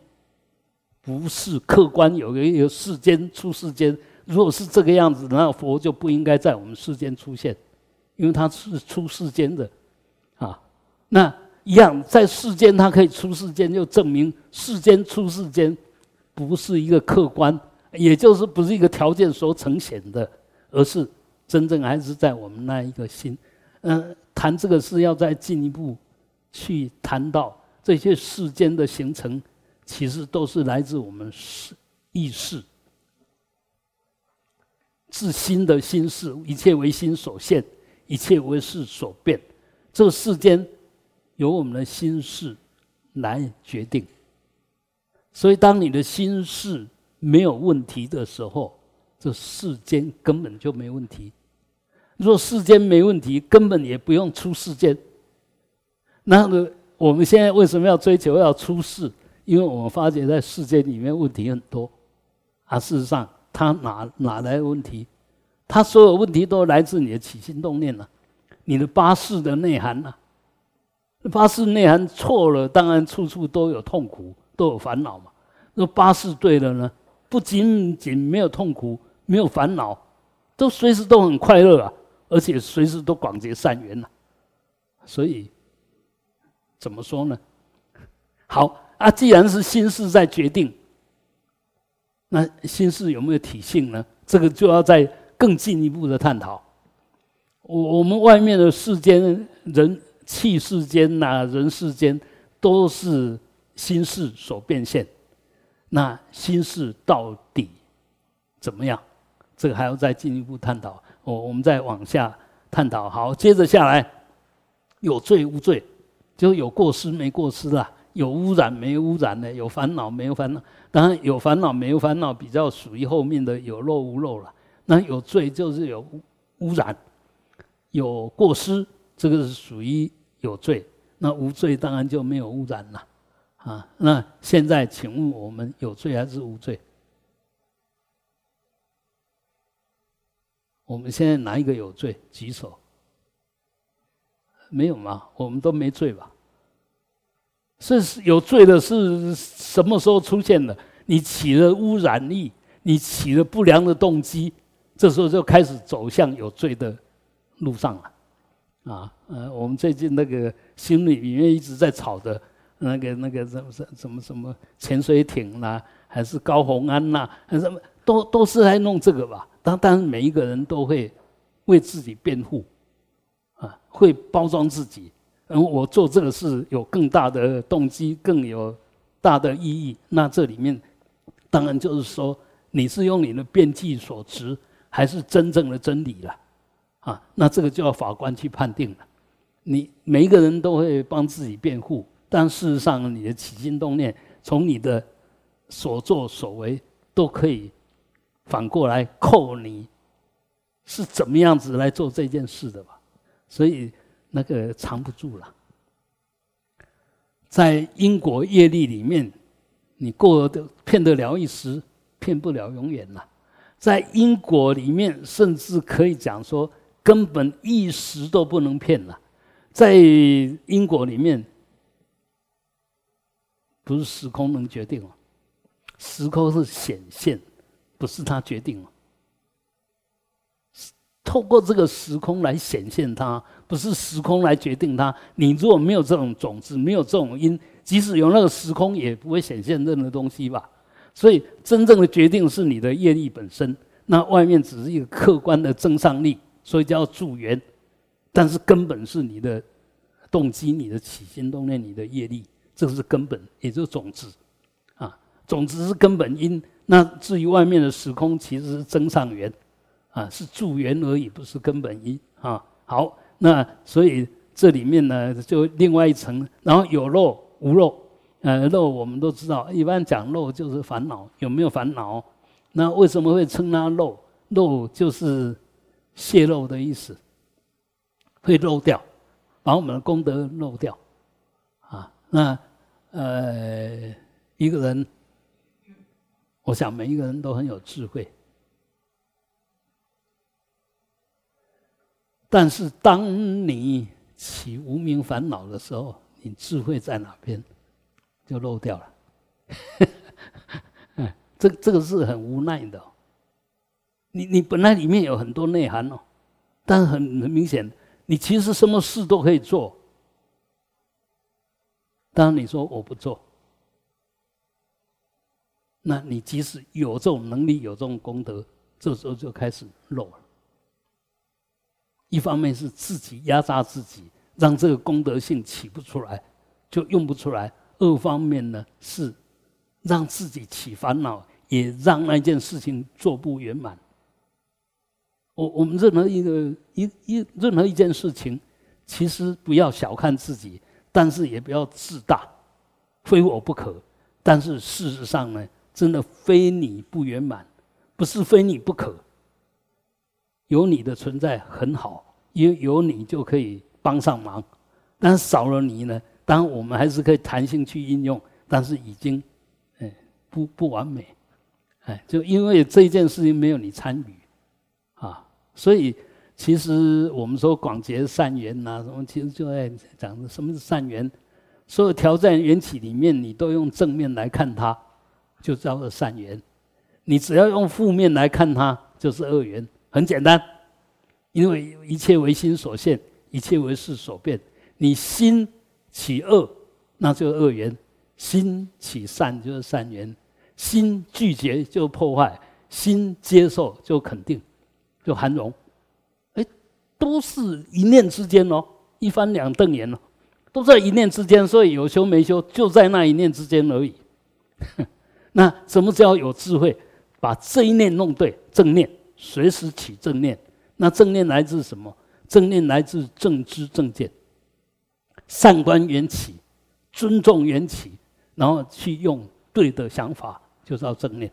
不是客观有个有世间出世间。如果是这个样子，那佛就不应该在我们世间出现。因为他是出世间的，啊，那一样在世间，他可以出世间，就证明世间出世间不是一个客观，也就是不是一个条件所呈现的，而是真正还是在我们那一个心。嗯，谈这个是要再进一步去谈到这些世间的形成，其实都是来自我们是意识，自心的心事，一切为心所现。一切为事所变，这世间由我们的心事来决定。所以，当你的心事没有问题的时候，这世间根本就没问题。若世间没问题，根本也不用出世间。那，我们现在为什么要追求要出世？因为我们发觉在世间里面问题很多，啊，事实上，他哪哪来问题？他所有问题都来自你的起心动念了，你的八事的内涵呐，八事内涵错了，当然处处都有痛苦，都有烦恼嘛。那八是对了呢，不仅仅没有痛苦，没有烦恼，都随时都很快乐啊，而且随时都广结善缘呐。所以怎么说呢？好，啊，既然是心事在决定，那心事有没有体性呢？这个就要再更进一步的探讨。我我们外面的世间人气世间呐，人世间都是心事所变现。那心事到底怎么样？这个还要再进一步探讨。我我们再往下探讨。好，接着下来，有罪无罪，就有过失没过失啦，有污染没污染的，有烦恼没有烦恼。当然有烦恼没有烦恼，比较属于后面的有漏无漏了。那有罪就是有污染，有过失，这个是属于有罪。那无罪当然就没有污染了。啊，那现在请问我们有罪还是无罪？我们现在哪一个有罪？举手。没有吗？我们都没罪吧？是有罪的是什么时候出现的？你起了污染力，你起了不良的动机，这时候就开始走向有罪的路上了。啊，呃，我们最近那个心里里面一直在吵着。那个那个什么什么什么潜水艇啦，还是高洪安呐，还是什么，都都是在弄这个吧。当当然每一个人都会为自己辩护，啊，会包装自己。嗯，我做这个事有更大的动机，更有大的意义。那这里面当然就是说，你是用你的辩计所持，还是真正的真理了？啊，那这个就要法官去判定了。你每一个人都会帮自己辩护。但事实上，你的起心动念，从你的所作所为，都可以反过来扣你是怎么样子来做这件事的吧？所以那个藏不住了。在因果业力里面，你过得骗得了一时，骗不了永远了。在因果里面，甚至可以讲说，根本一时都不能骗了。在因果里面。不是时空能决定了，时空是显现，不是它决定了。透过这个时空来显现它，不是时空来决定它。你如果没有这种种子，没有这种因，即使有那个时空，也不会显现任何东西吧。所以，真正的决定是你的业力本身。那外面只是一个客观的增上力，所以叫助缘。但是根本是你的动机、你的起心动念、你的业力。这是根本，也就是种子，啊，种子是根本因。那至于外面的时空，其实是增上缘，啊，是助缘而已，不是根本因。啊，好，那所以这里面呢，就另外一层，然后有漏无漏，呃，漏我们都知道，一般讲漏就是烦恼，有没有烦恼？那为什么会称它漏？漏就是泄露的意思，会漏掉，把我们的功德漏掉，啊，那。呃，一个人，我想每一个人都很有智慧，但是当你起无名烦恼的时候，你智慧在哪边就漏掉了。嗯，这这个是很无奈的。你你本来里面有很多内涵哦，但是很很明显，你其实什么事都可以做。当你说我不做，那你即使有这种能力、有这种功德，这时候就开始漏了。一方面是自己压榨自己，让这个功德性起不出来，就用不出来；二方面呢是让自己起烦恼，也让那件事情做不圆满。我我们任何一个一一任何一件事情，其实不要小看自己。但是也不要自大，非我不可。但是事实上呢，真的非你不圆满，不是非你不可。有你的存在很好，因为有你就可以帮上忙。但少了你呢，当然我们还是可以弹性去应用，但是已经，哎，不不完美，哎，就因为这件事情没有你参与，啊，所以。其实我们说广结善缘呐，什么其实就在讲什么是善缘。所有条在缘起里面，你都用正面来看它，就叫做善缘；你只要用负面来看它，就是恶缘。很简单，因为一切为心所现，一切为事所变。你心起恶，那就是恶缘；心起善就是善缘，心拒绝就破坏，心接受就肯定，就含容。都是一念之间哦，一翻两瞪眼哦，都在一念之间。所以有修没修，就在那一念之间而已。那什么叫有智慧？把这一念弄对，正念随时起正念。那正念来自什么？正念来自正知正见，善观缘起，尊重缘起，然后去用对的想法，就是叫正念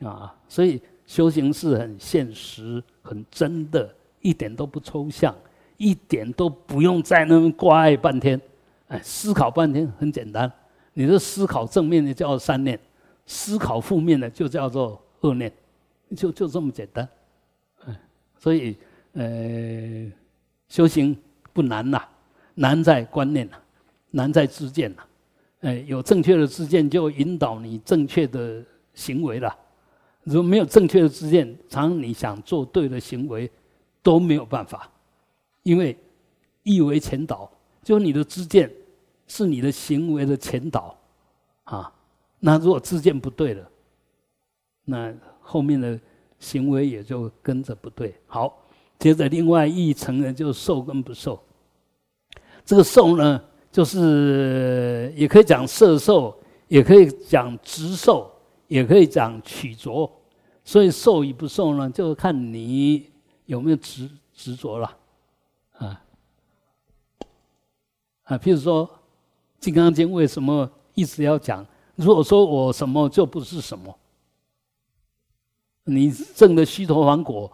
啊。所以修行是很现实、很真的，一点都不抽象，一点都不用在那边挂碍半天。哎，思考半天很简单。你的思考正面的叫善念，思考负面的就叫做恶念，就就这么简单。哎，所以。呃，修行不难呐，难在观念呐，难在自见呐。哎，有正确的自见，就引导你正确的行为了。如果没有正确的自见，常你想做对的行为都没有办法，因为意为前导，就你的知见是你的行为的前导啊。那如果知见不对了，那后面的行为也就跟着不对。好。接着，另外一层呢，就是受跟不受。这个受呢，就是也可以讲色受，也可以讲执受，也可以讲取着。所以受与不受呢，就看你有没有执执着了，啊啊。譬如说，《金刚经》为什么一直要讲？如果说我什么就不是什么，你证的虚陀洹果。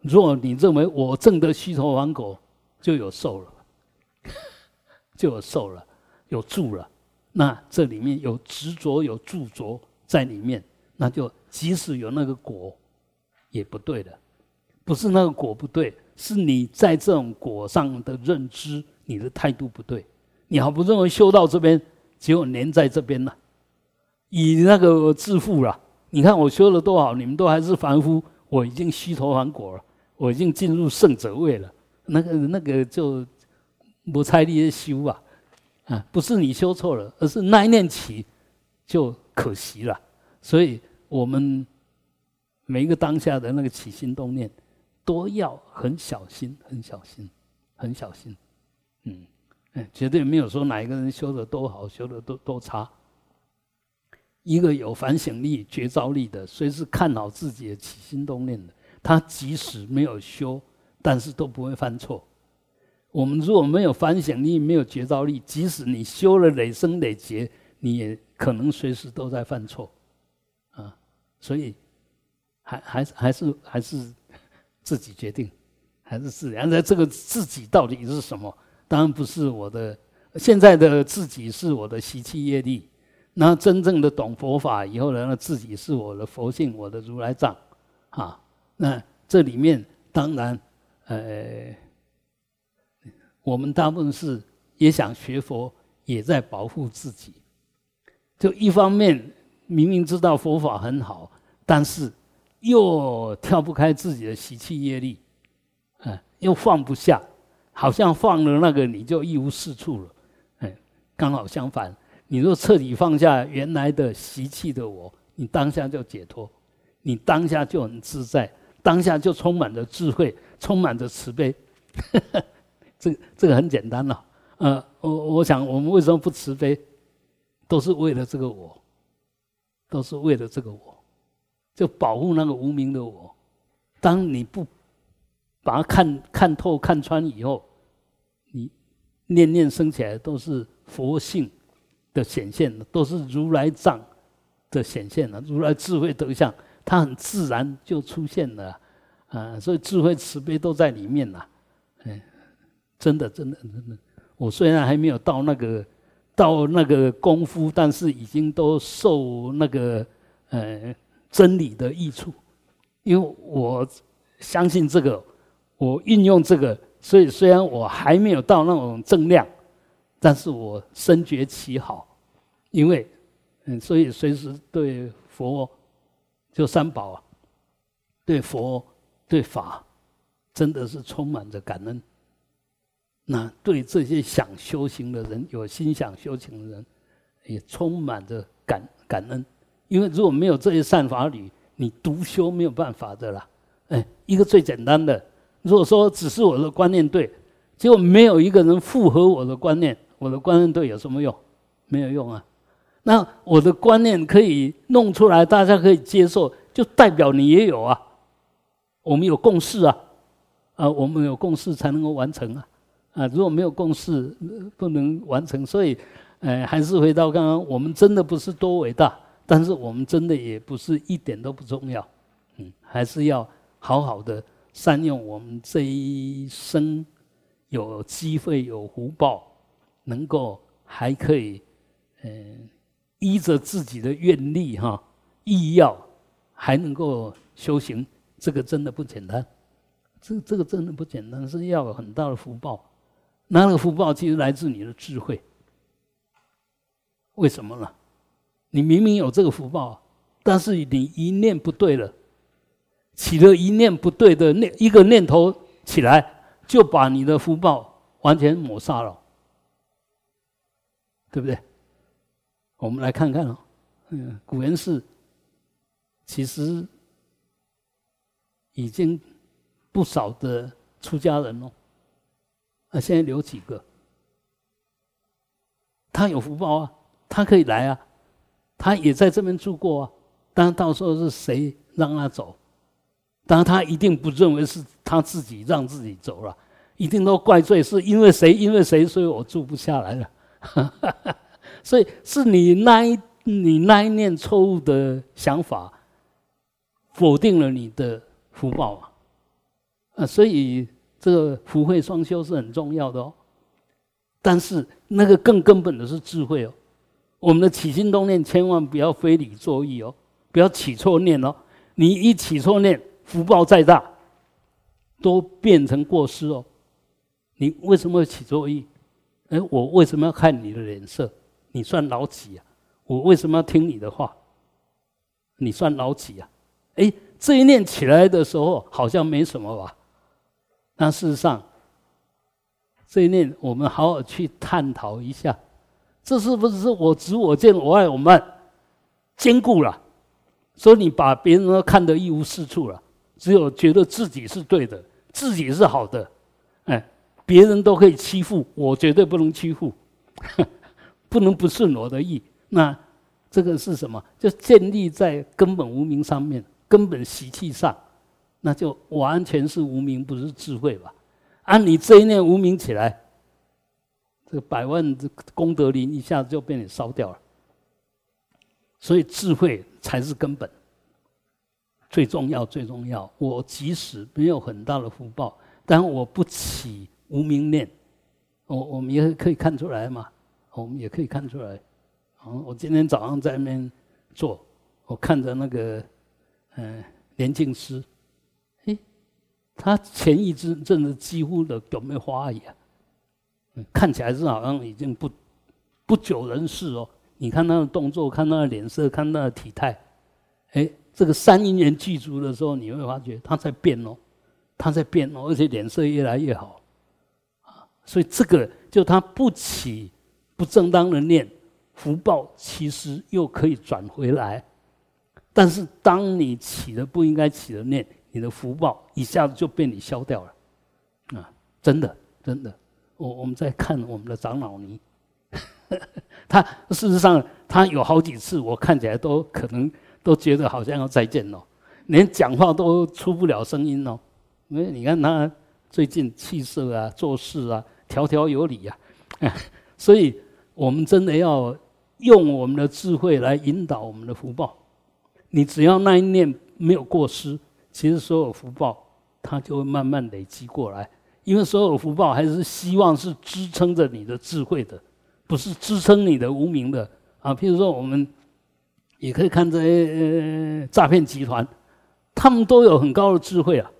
如果你认为我证得虚陀洹果，就有受了，就有受了，有住了，那这里面有执着有住着在里面，那就即使有那个果，也不对的，不是那个果不对，是你在这种果上的认知，你的态度不对。你好不容易修到这边，结果粘在这边了，以那个自负了。你看我修了多好，你们都还是凡夫，我已经虚陀洹果了。我已经进入圣者位了，那个那个就不猜力的修啊，啊，不是你修错了，而是那一念起就可惜了。所以我们每一个当下的那个起心动念，都要很小心、很小心、很小心。嗯，绝对没有说哪一个人修的多好，修的多多差。一个有反省力、觉照力的，随时看好自己的起心动念的。他即使没有修，但是都不会犯错。我们如果没有反省力、没有觉照力，即使你修了累生累劫，你也可能随时都在犯错，啊！所以还还是还是还是自己决定，还是自然。那这个自己到底是什么？当然不是我的现在的自己，是我的习气业力。那真正的懂佛法以后呢，自己是我的佛性，我的如来藏，啊。那这里面当然，呃，我们大部分是也想学佛，也在保护自己。就一方面明明知道佛法很好，但是又跳不开自己的习气业力，嗯，又放不下，好像放了那个你就一无是处了。哎，刚好相反，你若彻底放下原来的习气的我，你当下就解脱，你当下就很自在。当下就充满着智慧，充满着慈悲，这这个很简单了。呃，我我想我们为什么不慈悲，都是为了这个我，都是为了这个我，就保护那个无名的我。当你不把它看看透、看穿以后，你念念生起来都是佛性的显现，都是如来藏的显现了，如来智慧德相。它很自然就出现了，啊，所以智慧慈悲都在里面呐，哎，真的，真的，真的。我虽然还没有到那个到那个功夫，但是已经都受那个呃真理的益处，因为我相信这个，我运用这个，所以虽然我还没有到那种正量，但是我深觉其好，因为嗯，所以随时对佛。就三宝啊，对佛、对法，真的是充满着感恩。那对这些想修行的人、有心想修行的人，也充满着感感恩，因为如果没有这些善法侣，你独修没有办法的啦。哎，一个最简单的，如果说只是我的观念对，结果没有一个人符合我的观念，我的观念对有什么用？没有用啊。那我的观念可以弄出来，大家可以接受，就代表你也有啊。我们有共识啊，啊，我们有共识才能够完成啊，啊，如果没有共识，不能完成。所以，呃，还是回到刚刚，我们真的不是多伟大，但是我们真的也不是一点都不重要，嗯，还是要好好的善用我们这一生有机会有福报，能够还可以，嗯。依着自己的愿力哈，意要还能够修行，这个真的不简单。这这个真的不简单，是要有很大的福报。那个福报其实来自你的智慧。为什么呢？你明明有这个福报，但是你一念不对了，起了一念不对的念一个念头起来，就把你的福报完全抹杀了，对不对？我们来看看哦，嗯，古人是其实已经不少的出家人哦，啊，现在留几个，他有福报啊，他可以来啊，他也在这边住过啊，但到时候是谁让他走？当然他一定不认为是他自己让自己走了，一定都怪罪是因为谁？因为谁？所以我住不下来了。所以是你那一你那一念错误的想法，否定了你的福报啊！啊，所以这个福慧双修是很重要的哦。但是那个更根本的是智慧哦。我们的起心动念千万不要非礼作意哦，不要起错念哦。你一起错念，福报再大，都变成过失哦。你为什么会起错意？哎，我为什么要看你的脸色？你算老几啊？我为什么要听你的话？你算老几啊？哎，这一念起来的时候好像没什么吧？但事实上，这一念我们好好去探讨一下，这是不是我执我见我爱我慢兼顾了？所以你把别人都看得一无是处了，只有觉得自己是对的，自己是好的，哎，别人都可以欺负，我绝对不能欺负。不能不顺我的意，那这个是什么？就建立在根本无名上面，根本习气上，那就完全是无名，不是智慧吧？按你这一念无名起来，这个百万功德林一下子就被你烧掉了。所以智慧才是根本，最重要，最重要。我即使没有很大的福报，但我不起无名念，我我们也可以看出来嘛。我们也可以看出来，嗯，我今天早上在那边做，我看着那个，嗯，连静师，哎，他前一阵阵子几乎的都没花一样，看起来是好像已经不不久人世哦。你看他的动作，看他的脸色，看他的体态，哎，这个三因缘具足的时候，你会发觉他在变哦，他在变哦，而且脸色越来越好，啊，所以这个就他不起。不正当的念，福报其实又可以转回来。但是当你起了不应该起的念，你的福报一下子就被你消掉了。啊，真的，真的。我我们在看我们的长老尼，他事实上他有好几次，我看起来都可能都觉得好像要再见了，连讲话都出不了声音哦。因为你看他最近气色啊、做事啊，条条有理呀，所以。我们真的要用我们的智慧来引导我们的福报。你只要那一念没有过失，其实所有福报它就会慢慢累积过来。因为所有福报还是希望是支撑着你的智慧的，不是支撑你的无名的啊。譬如说，我们也可以看这些诈骗集团，他们都有很高的智慧啊，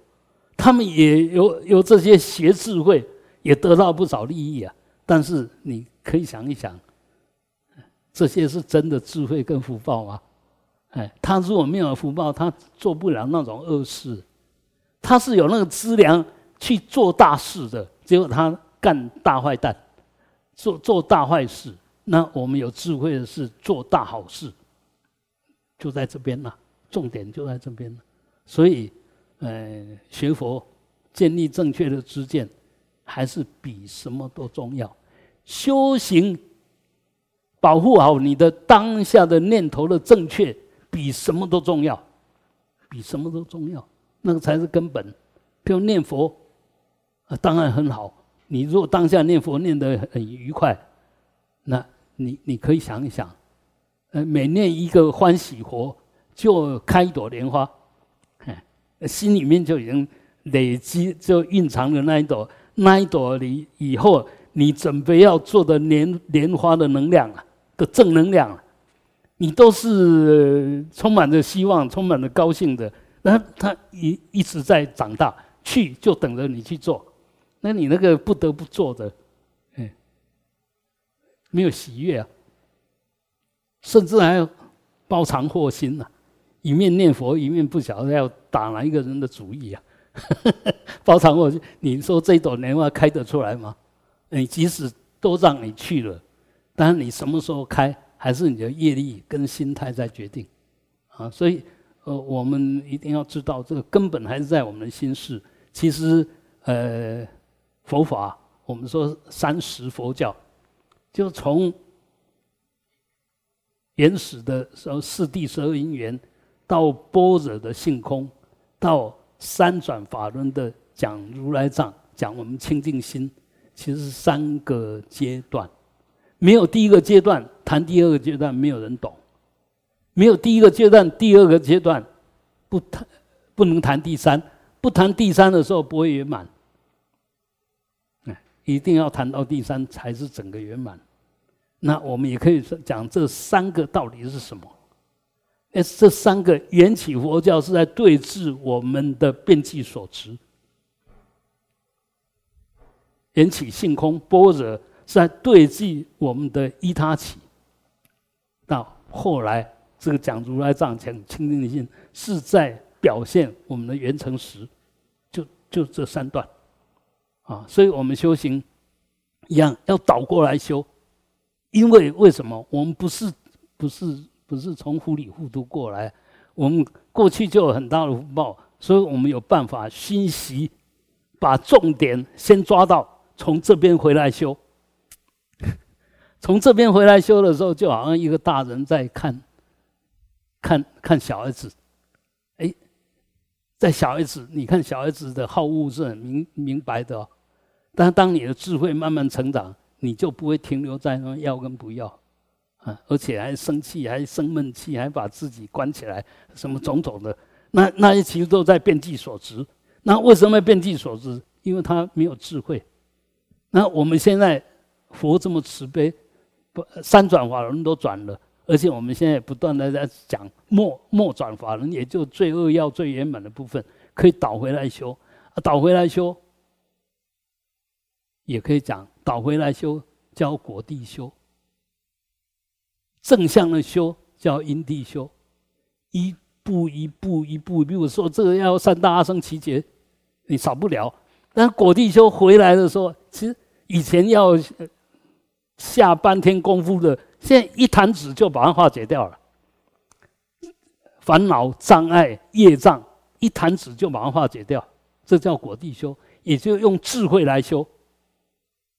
他们也有有这些邪智慧，也得到不少利益啊。但是你。可以想一想，这些是真的智慧跟福报吗？哎，他如果没有福报，他做不了那种恶事。他是有那个资粮去做大事的，结果他干大坏蛋，做做大坏事，那我们有智慧的是做大好事，就在这边了，重点就在这边了。所以，呃，学佛建立正确的知见，还是比什么都重要。修行保护好你的当下的念头的正确，比什么都重要，比什么都重要。那个才是根本。比如念佛，啊，当然很好。你如果当下念佛念得很愉快，那你你可以想一想，呃，每念一个欢喜佛，就开一朵莲花，心里面就已经累积就蕴藏了那一朵那一朵你以后你准备要做的莲莲花的能量啊的正能量，你都是充满着希望，充满着高兴的。那他一一直在长大，去就等着你去做。那你那个不得不做的，哎，没有喜悦啊，甚至还要包藏祸心呐，一面念佛，一面不晓得要打哪一个人的主意啊，包藏祸心。你说这朵莲花开得出来吗？你即使都让你去了，但是你什么时候开，还是你的业力跟心态在决定啊。所以，呃，我们一定要知道，这个根本还是在我们的心事。其实，呃。佛法，我们说三十佛教，就从原始的时候四谛十二因缘，到般若的性空，到三转法轮的讲如来藏，讲我们清净心，其实是三个阶段。没有第一个阶段，谈第二个阶段，没有人懂；没有第一个阶段，第二个阶段不谈，不能谈第三，不谈第三的时候不会圆满。一定要谈到第三才是整个圆满。那我们也可以讲这三个到底是什么？哎，这三个缘起佛教是在对治我们的变计所持。缘起性空般若是在对治我们的依他起。到后来这个讲如来藏讲清净心，是在表现我们的圆成实。就就这三段。啊，所以我们修行一样要倒过来修，因为为什么？我们不是不是不是从糊里糊涂过来，我们过去就有很大的福报，所以我们有办法熏习，把重点先抓到，从这边回来修。从这边回来修的时候，就好像一个大人在看，看看小孩子。哎，在小孩子，你看小孩子的好恶是很明明白的哦。但当你的智慧慢慢成长，你就不会停留在说要跟不要，啊，而且还生气，还生闷气，还把自己关起来，什么种种的，那那些其实都在变计所执。那为什么变计所执？因为他没有智慧。那我们现在佛这么慈悲，不三转法轮都转了，而且我们现在不断的在讲末末转法轮，也就最恶要最圆满的部分，可以倒回来修，倒回来修。也可以讲倒回来修叫果地修，正向的修叫因地修，一步一步一步，比如说这个要三大阿僧祇劫，你少不了。但果地修回来的时候，其实以前要下半天功夫的，现在一弹指就把它化解掉了。烦恼障碍业障一弹指就把它化解掉，这叫果地修，也就用智慧来修。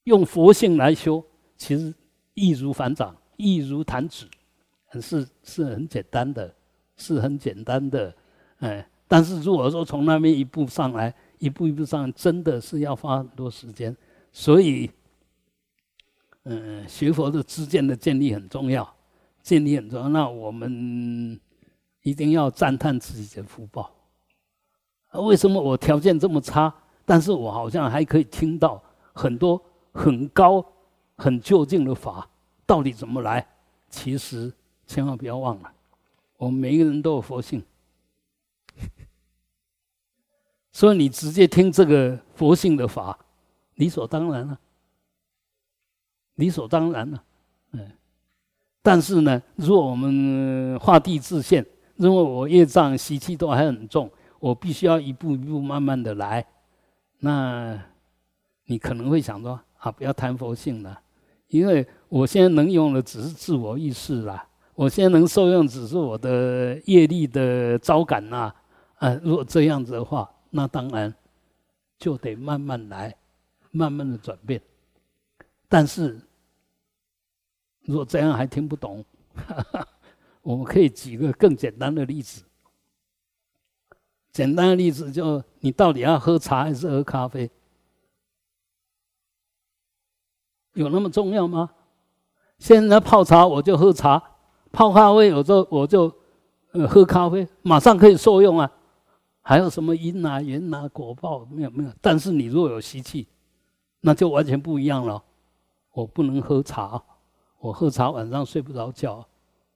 用佛性来修，其实易如反掌，易如弹指，很是是很简单的，是很简单的，哎。但是如果说从那边一步上来，一步一步上，真的是要花很多时间。所以，嗯，学佛的知见的建立很重要，建立很重要。那我们一定要赞叹自己的福报。为什么我条件这么差，但是我好像还可以听到很多。很高、很究竟的法，到底怎么来？其实千万不要忘了，我们每一个人都有佛性，所以你直接听这个佛性的法，理所当然了，理所当然了。嗯，但是呢，如果我们画地自限，认为我业障习气都还很重，我必须要一步一步慢慢的来，那你可能会想说。啊，不要谈佛性了，因为我现在能用的只是自我意识啦，我现在能受用只是我的业力的招感呐。啊，如果这样子的话，那当然就得慢慢来，慢慢的转变。但是如果这样还听不懂，我们可以举个更简单的例子。简单的例子就，你到底要喝茶还是喝咖啡？有那么重要吗？现在泡茶我就喝茶，泡咖啡我就我就呃喝咖啡，马上可以受用啊。还有什么因啊、缘啊、果报没有没有？但是你若有习气，那就完全不一样了。我不能喝茶，我喝茶晚上睡不着觉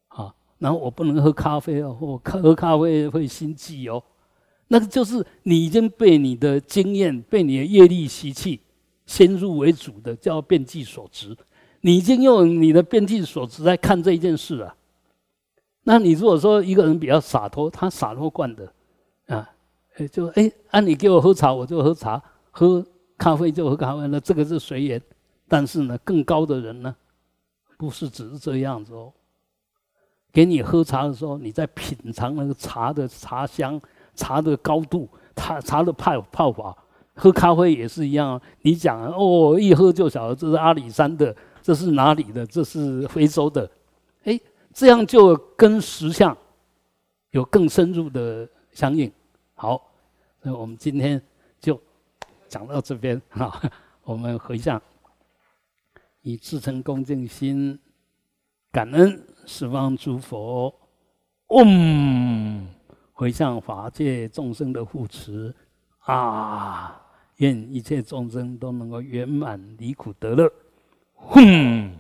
啊。然后我不能喝咖啡哦，我喝咖啡会心悸哦。那个就是你已经被你的经验、被你的业力习气先入为主的，叫变计所执。你已经用你的变计所执来看这一件事啊。那你如果说一个人比较洒脱，他洒脱惯的啊，哎，就哎，啊你给我喝茶，我就喝茶；喝咖啡就喝咖啡。那这个是随缘。但是呢，更高的人呢，不是只是这样子哦。给你喝茶的时候，你在品尝那个茶的茶香。茶的高度，茶茶的泡泡法，喝咖啡也是一样。你讲哦，一喝就晓得这是阿里山的，这是哪里的，这是非洲的，哎，这样就跟实相有更深入的相应。好，那我们今天就讲到这边哈。我们回向，以至诚恭敬心，感恩十方诸佛。嗡。回向法界众生的护持啊！愿一切众生都能够圆满离苦得乐。哼。